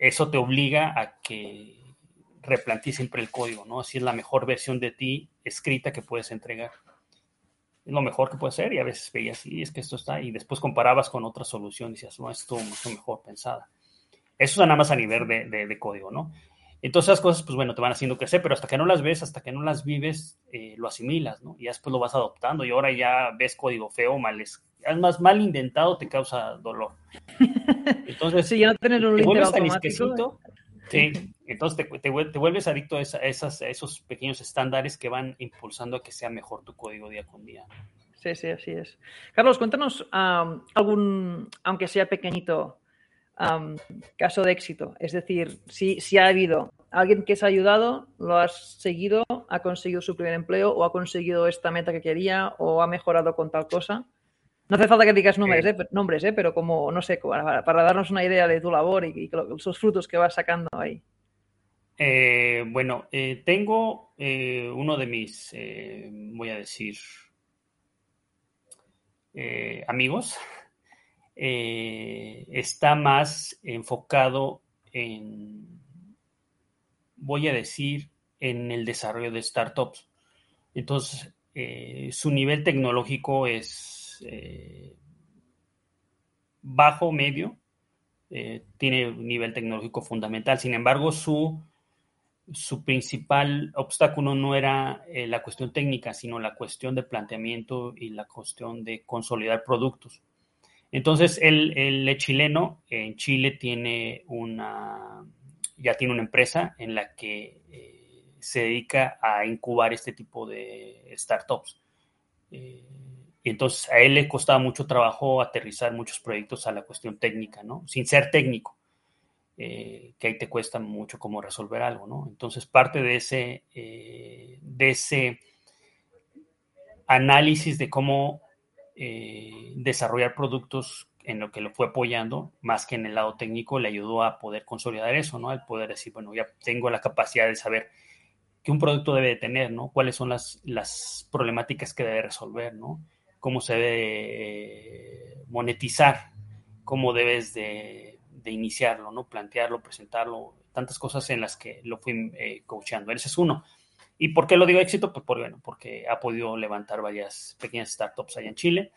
eso te obliga a que replanteé siempre el código, ¿no? Así es la mejor versión de ti escrita que puedes entregar. Es lo mejor que puede ser y a veces veías, sí, es que esto está, y después comparabas con otra solución y decías, no, esto es mucho mejor pensada. Eso es nada más a nivel de, de, código, ¿no? Entonces esas cosas, pues bueno, te van haciendo crecer, pero hasta que no las ves, hasta que no las vives, eh, lo asimilas, ¿no? Y después lo vas adoptando y ahora ya ves código feo, mal, es, más mal indentado te causa dolor. Entonces, si ya no tener un link automático. Sí, entonces te, te, vuelves adicto a, esas, esos pequeños estándares que van impulsando a que sea mejor tu código día con día. Sí, sí, así es. Carlos, cuéntanos algún, aunque sea pequeñito, caso de éxito. Es decir, si, si ha habido alguien que se ha ayudado, lo has seguido, ha conseguido su primer empleo o ha conseguido esta meta que quería o ha mejorado con tal cosa. No hace falta que digas nombres, eh, nombres eh, pero como, no sé, para, darnos una idea de tu labor y, y, esos frutos que vas sacando ahí. Eh, bueno, tengo uno de mis, voy a decir, eh, amigos, eh, está más enfocado en, voy a decir, en el desarrollo de startups. Entonces, eh, su nivel tecnológico es bajo, medio, tiene un nivel tecnológico fundamental. Sin embargo, su su principal obstáculo no era eh, la cuestión técnica, sino la cuestión de planteamiento y la cuestión de consolidar productos. Entonces, el, chileno en Chile tiene una, ya tiene una empresa en la que eh, se dedica a incubar este tipo de startups. Eh, y entonces a él le costaba mucho trabajo aterrizar muchos proyectos a la cuestión técnica, ¿no? Sin ser técnico. Eh, que ahí te cuesta mucho como resolver algo, ¿no? Entonces, parte de ese, eh, de ese análisis de cómo eh, desarrollar productos en lo que lo fue apoyando, más que en el lado técnico, le ayudó a poder consolidar eso, ¿no? Al poder decir, bueno, ya tengo la capacidad de saber qué un producto debe de tener, ¿no? Cuáles son las, las problemáticas que debe resolver, ¿no? Cómo se debe monetizar, cómo debes de de iniciarlo, ¿no? Plantearlo, presentarlo, tantas cosas en las que lo fui eh, coachando. Ese es uno. ¿Y por qué lo digo éxito? Pues por, bueno, porque ha podido levantar varias pequeñas startups allá en Chile.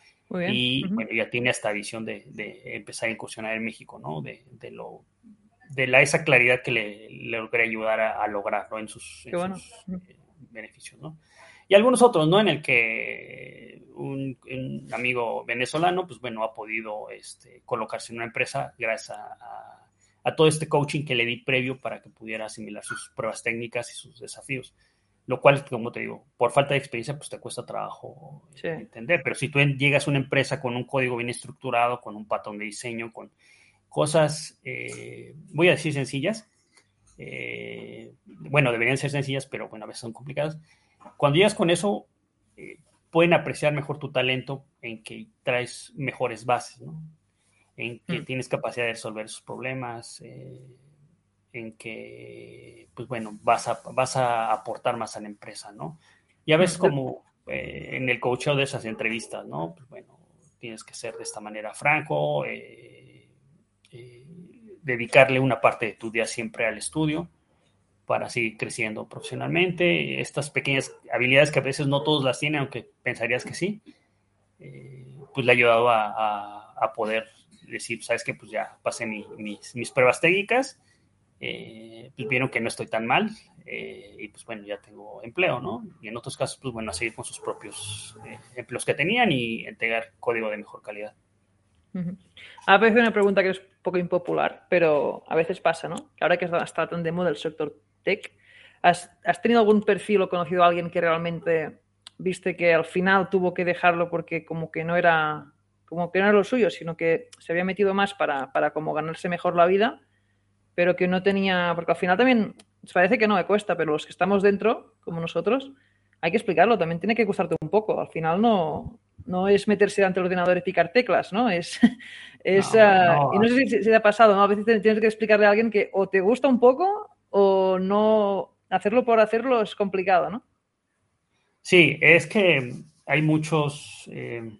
Y bueno, ya tiene esta visión de, empezar a incursionar en México, ¿no? De, lo de la, esa claridad que le, le logré ayudar a, lograrlo en sus, eh, beneficios, ¿no? Y algunos otros, ¿no? En el que un, amigo venezolano, pues bueno, ha podido este, colocarse en una empresa gracias a, todo este coaching que le di previo para que pudiera asimilar sus pruebas técnicas y sus desafíos. Lo cual, como te digo, por falta de experiencia, pues te cuesta trabajo entender. Pero si tú llegas a una empresa con un código bien estructurado, con un patrón de diseño, con cosas, eh, voy a decir sencillas, eh, bueno, deberían ser sencillas, pero bueno, a veces son complicadas cuando llegas con eso, eh, pueden apreciar mejor tu talento en que traes mejores bases, ¿no? En que mm. tienes capacidad de resolver sus problemas, eh, en que, pues bueno, vas a, vas a aportar más a la empresa, ¿no? Ya ves como eh, en el coaching de esas entrevistas, ¿no? Pues bueno, tienes que ser de esta manera franco, dedicarle una parte de tu día siempre al estudio para seguir creciendo profesionalmente. Estas pequeñas habilidades que a veces no todos las tienen, aunque pensarías que sí, eh, pues le ha ayudado a, poder decir, sabes que pues ya pasé mis, pruebas técnicas, eh, pues vieron que no estoy tan mal eh, y pues bueno, ya tengo empleo, ¿no? Y en otros casos, pues bueno, a seguir con sus propios empleos que tenían y entregar código de mejor calidad. A veces una pregunta que es un poco impopular, pero a veces pasa, ¿no? Ahora que está tan de moda el sector ¿Has, tenido algún perfil o conocido a alguien que realmente viste que al final tuvo que dejarlo porque como que no era como que no era lo suyo, sino que se había metido más para, para como ganarse mejor la vida, pero que no tenía, porque al final también parece que no me cuesta, pero los que estamos dentro, como nosotros, hay que explicarlo, también tiene que gustarte un poco. Al final no, no es meterse ante el ordenador y picar teclas, ¿no? Es, es no, y no sé si, te ha pasado, ¿no? A veces tienes que explicarle a alguien que o te gusta un poco o no hacerlo por hacerlo es complicado, ¿no? Sí, es que hay muchos. Eh,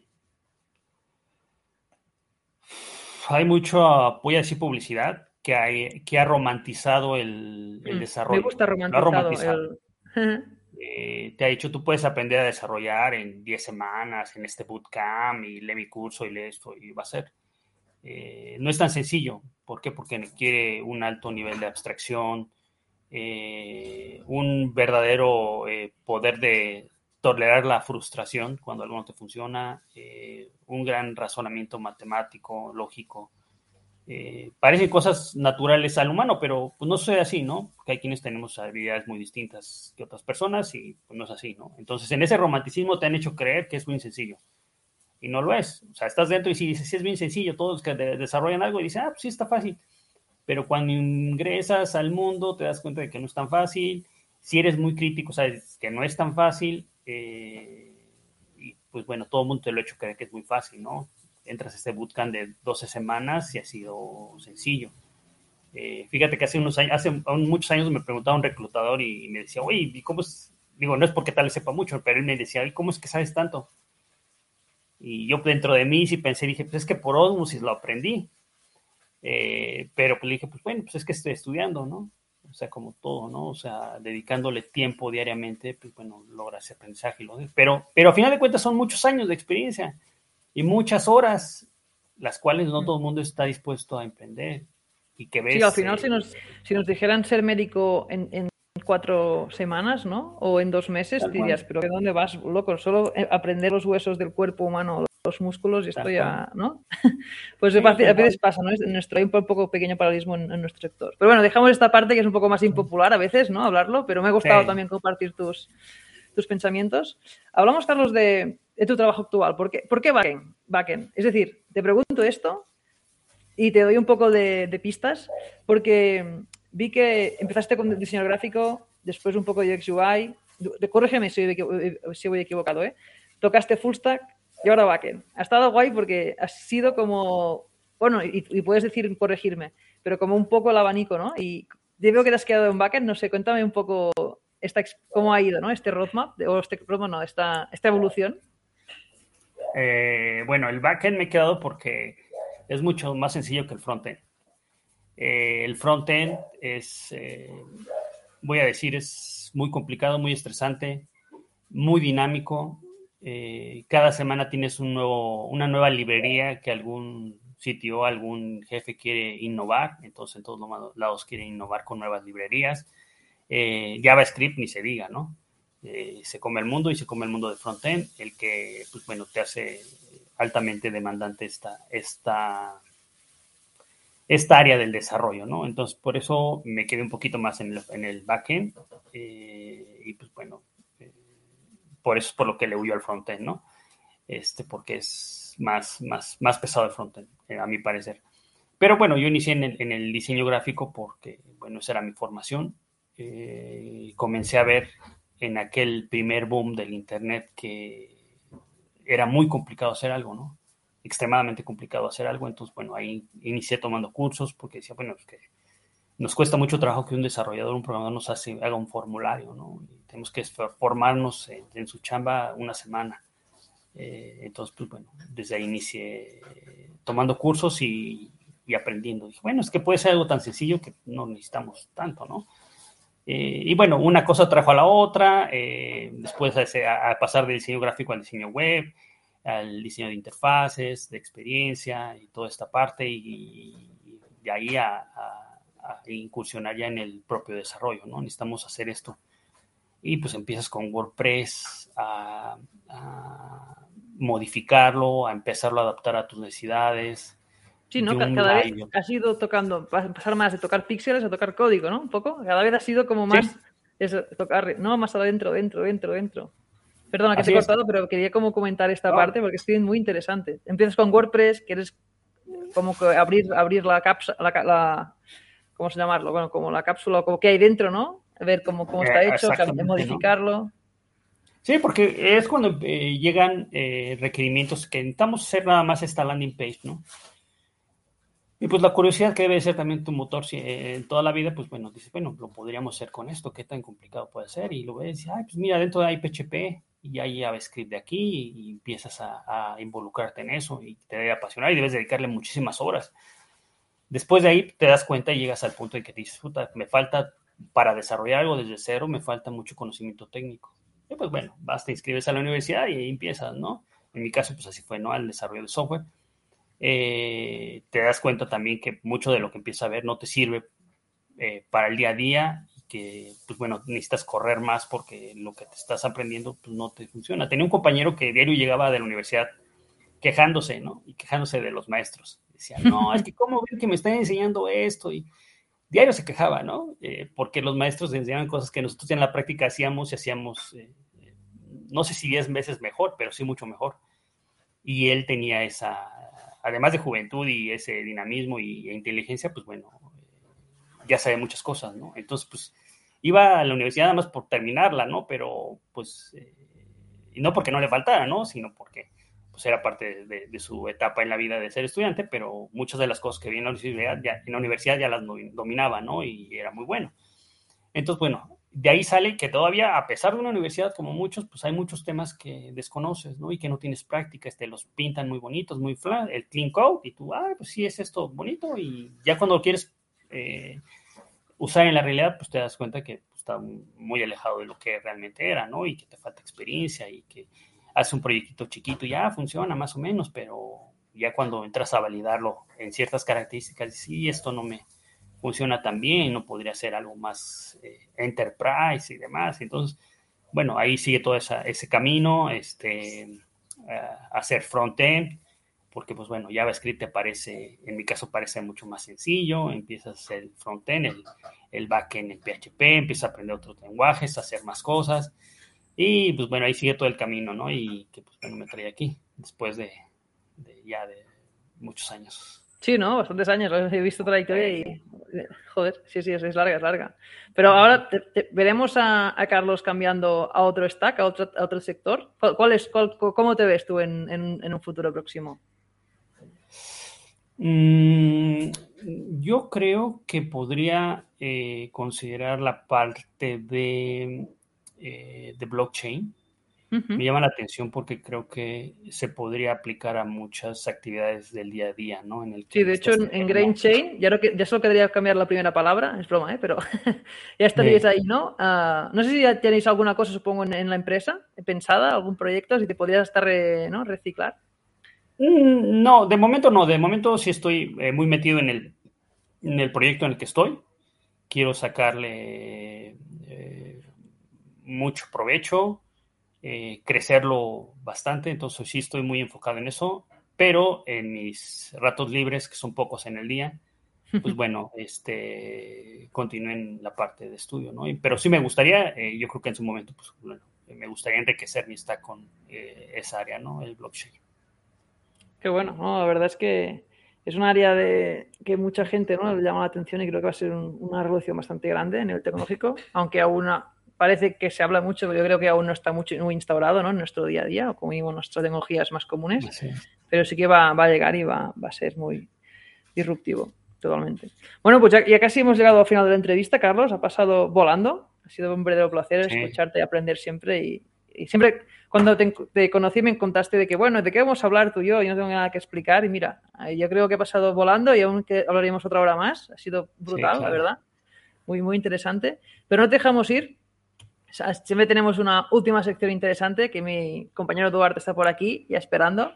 hay mucho, voy a decir publicidad, que, hay, que ha romantizado el, mm, desarrollo. Me gusta romantizado. Eh, te ha dicho, tú puedes aprender a desarrollar en 10 semanas en este bootcamp y lee mi curso y lee esto y va a ser. Eh, no es tan sencillo. ¿Por qué? Porque requiere un alto nivel de abstracción, eh, un verdadero eh, poder de tolerar la frustración cuando algo no te funciona, eh, un gran razonamiento matemático, lógico. parecen cosas naturales al humano, pero pues no soy así, ¿no? Porque hay quienes tenemos habilidades muy distintas que otras personas y pues no es así, ¿no? Entonces, en ese romanticismo te han hecho creer que es muy sencillo. Y no lo es. O sea, estás dentro y si dices, sí, es bien sencillo, todos que desarrollan algo y dicen, ah, pues sí, está fácil pero cuando ingresas al mundo te das cuenta de que no es tan fácil. Si eres muy crítico, sabes que no es tan fácil. Eh, y pues bueno, todo el mundo te lo ha hecho creer que es muy fácil, ¿no? Entras a este bootcamp de 12 semanas y ha sido sencillo. Eh, fíjate que hace unos años, hace muchos años me preguntaba un reclutador y, me decía, oye, ¿y cómo es? Digo, no es porque tal le sepa mucho, pero él me decía, ¿y cómo es que sabes tanto? Y yo dentro de mí sí pensé, dije, pues es que por osmosis lo aprendí. Eh, pero pues dije, pues bueno, pues es que estoy estudiando, ¿no? O sea, como todo, ¿no? O sea, dedicándole tiempo diariamente, pues bueno, logra ese aprendizaje. Lo pero, pero a final de cuentas son muchos años de experiencia y muchas horas, las cuales no todo el mundo está dispuesto a emprender. Y que ves, sí, al final, si, nos, si nos dijeran ser médico en, en cuatro semanas, ¿no? O en dos meses, dirías, pero ¿de dónde vas, loco? Solo eh, aprender los huesos del cuerpo humano, los músculos y esto ya, ¿no? pues a veces pasa, ¿no? Nuestro, hay un poco pequeño paralelismo en, nuestro sector. Pero bueno, dejamos esta parte que es un poco más impopular a veces, ¿no? Hablarlo, pero me ha gustado también compartir tus, tus pensamientos. Hablamos, Carlos, de, tu trabajo actual. ¿Por qué, ¿por qué backend? backend? Es decir, te pregunto esto y te doy un poco de, de pistas, porque vi que empezaste con diseño gráfico, después un poco de UX UI, corrígeme si, si voy equivocado, ¿eh? Tocaste full stack y ahora backend. Ha estado guay porque ha sido como, bueno, y, puedes decir, corregirme, pero como un poco el abanico, ¿no? Y veo que te has quedado en backend, no sé, cuéntame un poco esta, cómo ha ido, ¿no? Este roadmap, o este roadmap, no, esta, esta evolución. Eh, bueno, el backend me he quedado porque es mucho más sencillo que el frontend. Eh, el front-end es, eh, voy a decir, es muy complicado, muy estresante, muy dinámico. Eh, cada semana tienes un nuevo, una nueva librería que algún sitio, algún jefe quiere innovar, entonces en todos los lados quieren innovar con nuevas librerías. JavaScript ni se diga, ¿no? se come el mundo y se come el mundo de front-end, el que, pues bueno, te hace altamente demandante esta, esta esta área del desarrollo, ¿no? Entonces, por eso me quedé un poquito más en el, en el backend eh, y pues bueno, eh, por eso es por lo que le huyo al frontend, ¿no? Este, porque es más, más, más pesado el frontend, eh, a mi parecer. Pero bueno, yo inicié en el, diseño gráfico porque, bueno, esa era mi formación. comencé a ver en aquel primer boom del Internet que era muy complicado hacer algo, ¿no? extremadamente complicado hacer algo. Entonces, bueno, ahí inicié tomando cursos porque decía, bueno, es que nos cuesta mucho trabajo que un desarrollador, un programador nos hace, haga un formulario, ¿no? tenemos que formarnos en, su chamba una semana. Eh, entonces, pues bueno, desde ahí inicié tomando cursos y, aprendiendo. Dije, bueno, es que puede ser algo tan sencillo que no necesitamos tanto, ¿no? Eh, y bueno, una cosa trajo a la otra, eh, después a, a, pasar del diseño gráfico al diseño web, al diseño de interfaces, de experiencia y toda esta parte y, de ahí a, incursionar ya en el propio desarrollo, ¿no? Necesitamos hacer esto. Y pues empiezas con WordPress a, modificarlo, a empezarlo a adaptar a tus necesidades. Sí, ¿no? Cada vez has ido tocando, vas a pasar más de tocar píxeles a tocar código, ¿no? Un poco. Cada vez ha sido como más, tocar, no, más adentro, dentro, dentro, dentro. Perdona que te he cortado, pero quería como comentar esta parte porque es muy interesante. Empiezas con WordPress, quieres como que abrir, abrir la cápsula, la, ¿cómo se llamarlo? Bueno, como la cápsula, como que hay dentro, ¿no? A ver cómo, cómo está eh, hecho, modificarlo. Sí, porque es cuando eh, llegan eh, requerimientos que necesitamos hacer nada más esta landing page, ¿no? Y pues la curiosidad que debe ser también tu motor si, en toda la vida, pues bueno, dices, bueno, lo podríamos hacer con esto, ¿qué tan complicado puede ser? Y lo ves y ay, pues mira, dentro de PHP y hay JavaScript de aquí y, empiezas a, involucrarte en eso y te debe apasionar y debes dedicarle muchísimas horas. Después de ahí te das cuenta y llegas al punto en que dices, puta, me falta para desarrollar algo desde cero, me falta mucho conocimiento técnico. Y pues bueno, vas, te inscribes a la universidad y ahí empiezas, ¿no? En mi caso, pues así fue, ¿no? Al desarrollo de software. Eh, te das cuenta también que mucho de lo que empiezas a ver no te sirve eh, para el día a día que, pues bueno, necesitas correr más porque lo que te estás aprendiendo, pues no te funciona. Tenía un compañero que diario llegaba de la universidad quejándose, ¿no? Y quejándose de los maestros. Decía, no, es que cómo ven que me están enseñando esto y diario se quejaba, ¿no? Eh, porque los maestros enseñaban cosas que nosotros en la práctica hacíamos y hacíamos, eh, no sé si diez veces mejor, pero sí mucho mejor. Y él tenía esa, además de juventud y ese dinamismo y, e inteligencia, pues bueno, ya sabe muchas cosas, ¿no? Entonces, pues, iba a la universidad nada más por terminarla, ¿no? Pero, pues, eh, no porque no le faltara, ¿no? Sino porque, pues, era parte de, su etapa en la vida de ser estudiante, pero muchas de las cosas que vi en la universidad ya, en la universidad ya las dominaba, ¿no? Y era muy bueno. Entonces, bueno, de ahí sale que todavía, a pesar de una universidad como muchos, pues hay muchos temas que desconoces, ¿no? Y que no tienes práctica, te los pintan muy bonitos, muy flat, el clean code, y tú, ah, pues sí, es esto bonito, y ya cuando lo quieres eh, usar en la realidad, pues te das cuenta que pues, está muy alejado de lo que realmente era, ¿no? Y que te falta experiencia y que hace un proyectito chiquito y ya funciona más o menos, pero ya cuando entras a validarlo en ciertas características, sí, esto no me funciona tan bien, no podría ser algo más eh, enterprise y demás. Entonces, bueno, ahí sigue todo ese camino, este, eh, hacer front-end, porque pues bueno, JavaScript te parece, en mi caso parece mucho más sencillo, empiezas el front-end, el, el back-end en PHP, empiezas a aprender otros lenguajes, a hacer más cosas, y pues bueno, ahí sigue todo el camino, ¿no? Y que pues bueno, me trae aquí, después de, ya de muchos años. Sí, ¿no? Bastantes años, he visto trayectoria y... Joder, sí, sí, es, larga, es larga. Pero ahora veremos a, Carlos cambiando a otro stack, a otro, otro sector. ¿Cuál, es, ¿Cómo te ves tú en, un futuro próximo? Mm, yo creo que podría eh, considerar la parte de, eh, de blockchain me llama la atención porque creo que se podría aplicar a muchas actividades del día a día, ¿no? En el sí, de hecho, en, Grain Chain, ya, que, ya solo quedaría cambiar la primera palabra, es broma, ¿eh? pero ya estaríais ahí, ¿no? Uh, no sé si ya tenéis alguna cosa, supongo, en, la empresa pensada, algún proyecto, si te podrías estar, ¿no? Reciclar. Mm, no, de momento no, de momento sí estoy eh, muy metido en el, en el proyecto en el que estoy. Quiero sacarle eh, mucho provecho eh, crecerlo bastante, entonces sí estoy muy enfocado en eso, pero en mis ratos libres, que son pocos en el día, pues bueno, este, continúen la parte de estudio, ¿no? Pero sí me gustaría, eh, yo creo que en su momento, pues bueno, me gustaría enriquecer mi stack con eh, esa área, ¿no? El blockchain. Qué bueno, ¿no? La verdad es que es un área de que mucha gente ¿no? le llama la atención y creo que va a ser una revolución bastante grande en el tecnológico, aunque aún parece que se habla mucho, pero yo creo que aún no está mucho, muy instaurado ¿no? en nuestro día a día, o como digo, nuestras tecnologías más comunes, pero sí que va, va, a llegar y va, va, a ser muy disruptivo, totalmente. Bueno, pues ya, casi hemos llegado al final de la entrevista, Carlos, ha pasado volando, ha sido un verdadero placer escucharte y aprender siempre y, siempre cuando te, conocí me contaste de que, bueno, ¿de qué vamos a hablar tú y yo? Yo no tengo nada que explicar y mira, yo creo que ha pasado volando y aún que hablaríamos otra hora más, ha sido brutal, la verdad, muy, muy interesante, pero no te dejamos ir siempre tenemos una última sección interesante que mi compañero Duarte está por aquí ya esperando.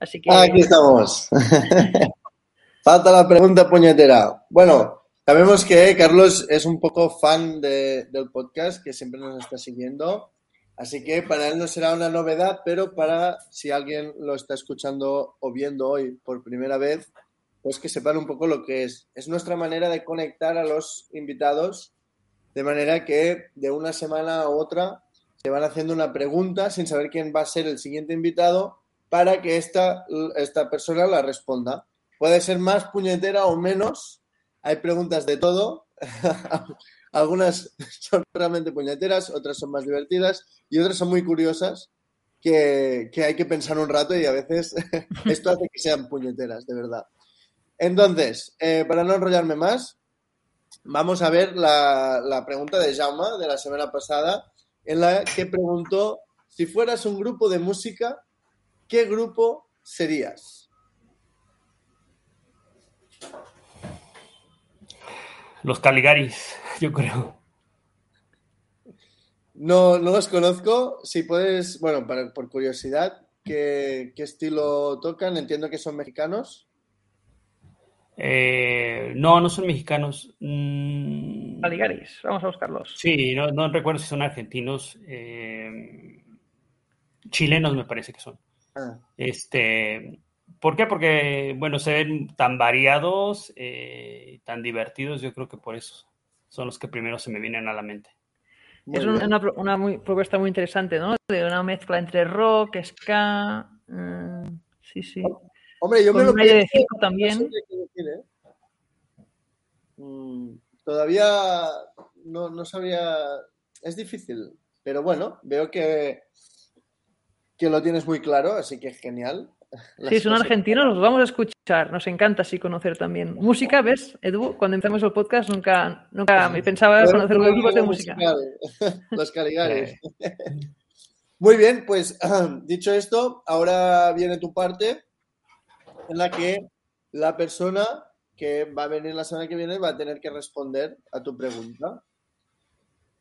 Así que... Aquí estamos. Falta la pregunta puñetera. Bueno, sabemos que Carlos es un poco fan del podcast, que siempre nos está siguiendo. Así que para él no será una novedad, pero para si alguien lo está escuchando o viendo hoy por primera vez, pues que sepan un poco lo que es. Es nuestra manera de conectar a los invitados de manera que de una semana a otra se van haciendo una pregunta sin saber quién va a ser el siguiente invitado para que esta, esta persona la responda. Puede ser más puñetera o menos. Hay preguntas de todo. Algunas son realmente puñeteras, otras son más divertidas y otras son muy curiosas que, hay que pensar un rato y a veces esto hace que sean puñeteras, de verdad. Entonces, eh, para no enrollarme más, vamos a ver la, pregunta de Jaume de la semana pasada, en la que preguntó, si fueras un grupo de música, ¿qué grupo serías? Los Caligaris, yo creo. No, no los conozco. Si puedes, bueno, por curiosidad, ¿qué, ¿qué estilo tocan? Entiendo que son mexicanos. Eh, no, no son mexicanos. Mm, Caligaris, vamos a buscarlos. Sí, no, recuerdo si son argentinos. Eh, chilenos me parece que son. Ah. Este, ¿Por qué? Porque, bueno, se ven tan variados, eh, tan divertidos, yo creo que por eso son los que primero se me vienen a la mente. es una, propuesta muy interesante, ¿no? De una mezcla entre rock, ska. sí, sí. Hombre, yo me lo pienso. también. ¿eh? Mm, todavía no, sabía. Es difícil, pero bueno, veo que, que lo tienes muy claro, así que genial. Sí, son argentinos, los vamos a escuchar. Nos encanta así conocer también. Música, ¿ves, Edu? Cuando empezamos el podcast nunca, nunca me pensaba conocer los grupos de música. Los Caligares. Muy bien, pues dicho esto, ahora viene tu parte en la que la persona que va a venir la semana que viene va a tener que responder a tu pregunta.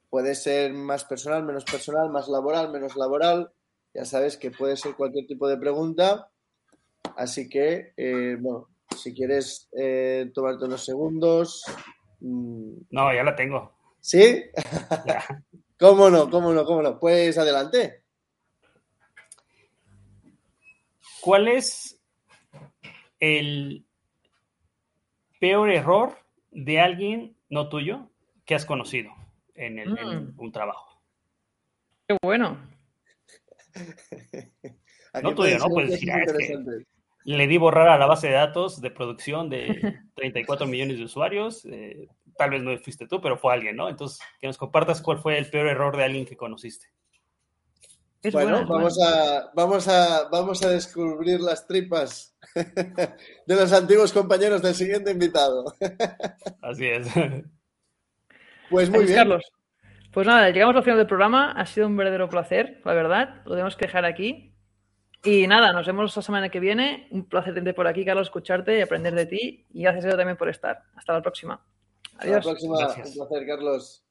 Puede ser más personal, menos personal, más laboral, menos laboral. Ya sabes que puede ser cualquier tipo de pregunta. Así que, eh, bueno, si quieres eh, tomarte unos segundos. Mm. No, ya la tengo. ¿Sí? ¿Cómo no? ¿Cómo no? ¿Cómo no? Pues adelante. ¿Cuál es el peor error de alguien no tuyo que has conocido en, mm. un trabajo? Qué bueno. no tuyo, ¿no? Puedes decir, ah, le di borrar a la base de datos de producción de 34 millones de usuarios. Eh, tal vez no fuiste tú, pero fue alguien, ¿no? Entonces, que nos compartas cuál fue el peor error de alguien que conociste. bueno, vamos, a, vamos, a, vamos a descubrir las tripas de los antiguos compañeros del siguiente invitado. Así es. Pues muy bien. Carlos. Pues nada, llegamos al final del programa. Ha sido un verdadero placer, la verdad. Lo tenemos que dejar aquí. Y nada, nos vemos la semana que viene. Un placer tenerte por aquí, Carlos, escucharte y aprender de ti. Y gracias a también por estar. Hasta la próxima. Adiós. Hasta la próxima. Un placer, Carlos.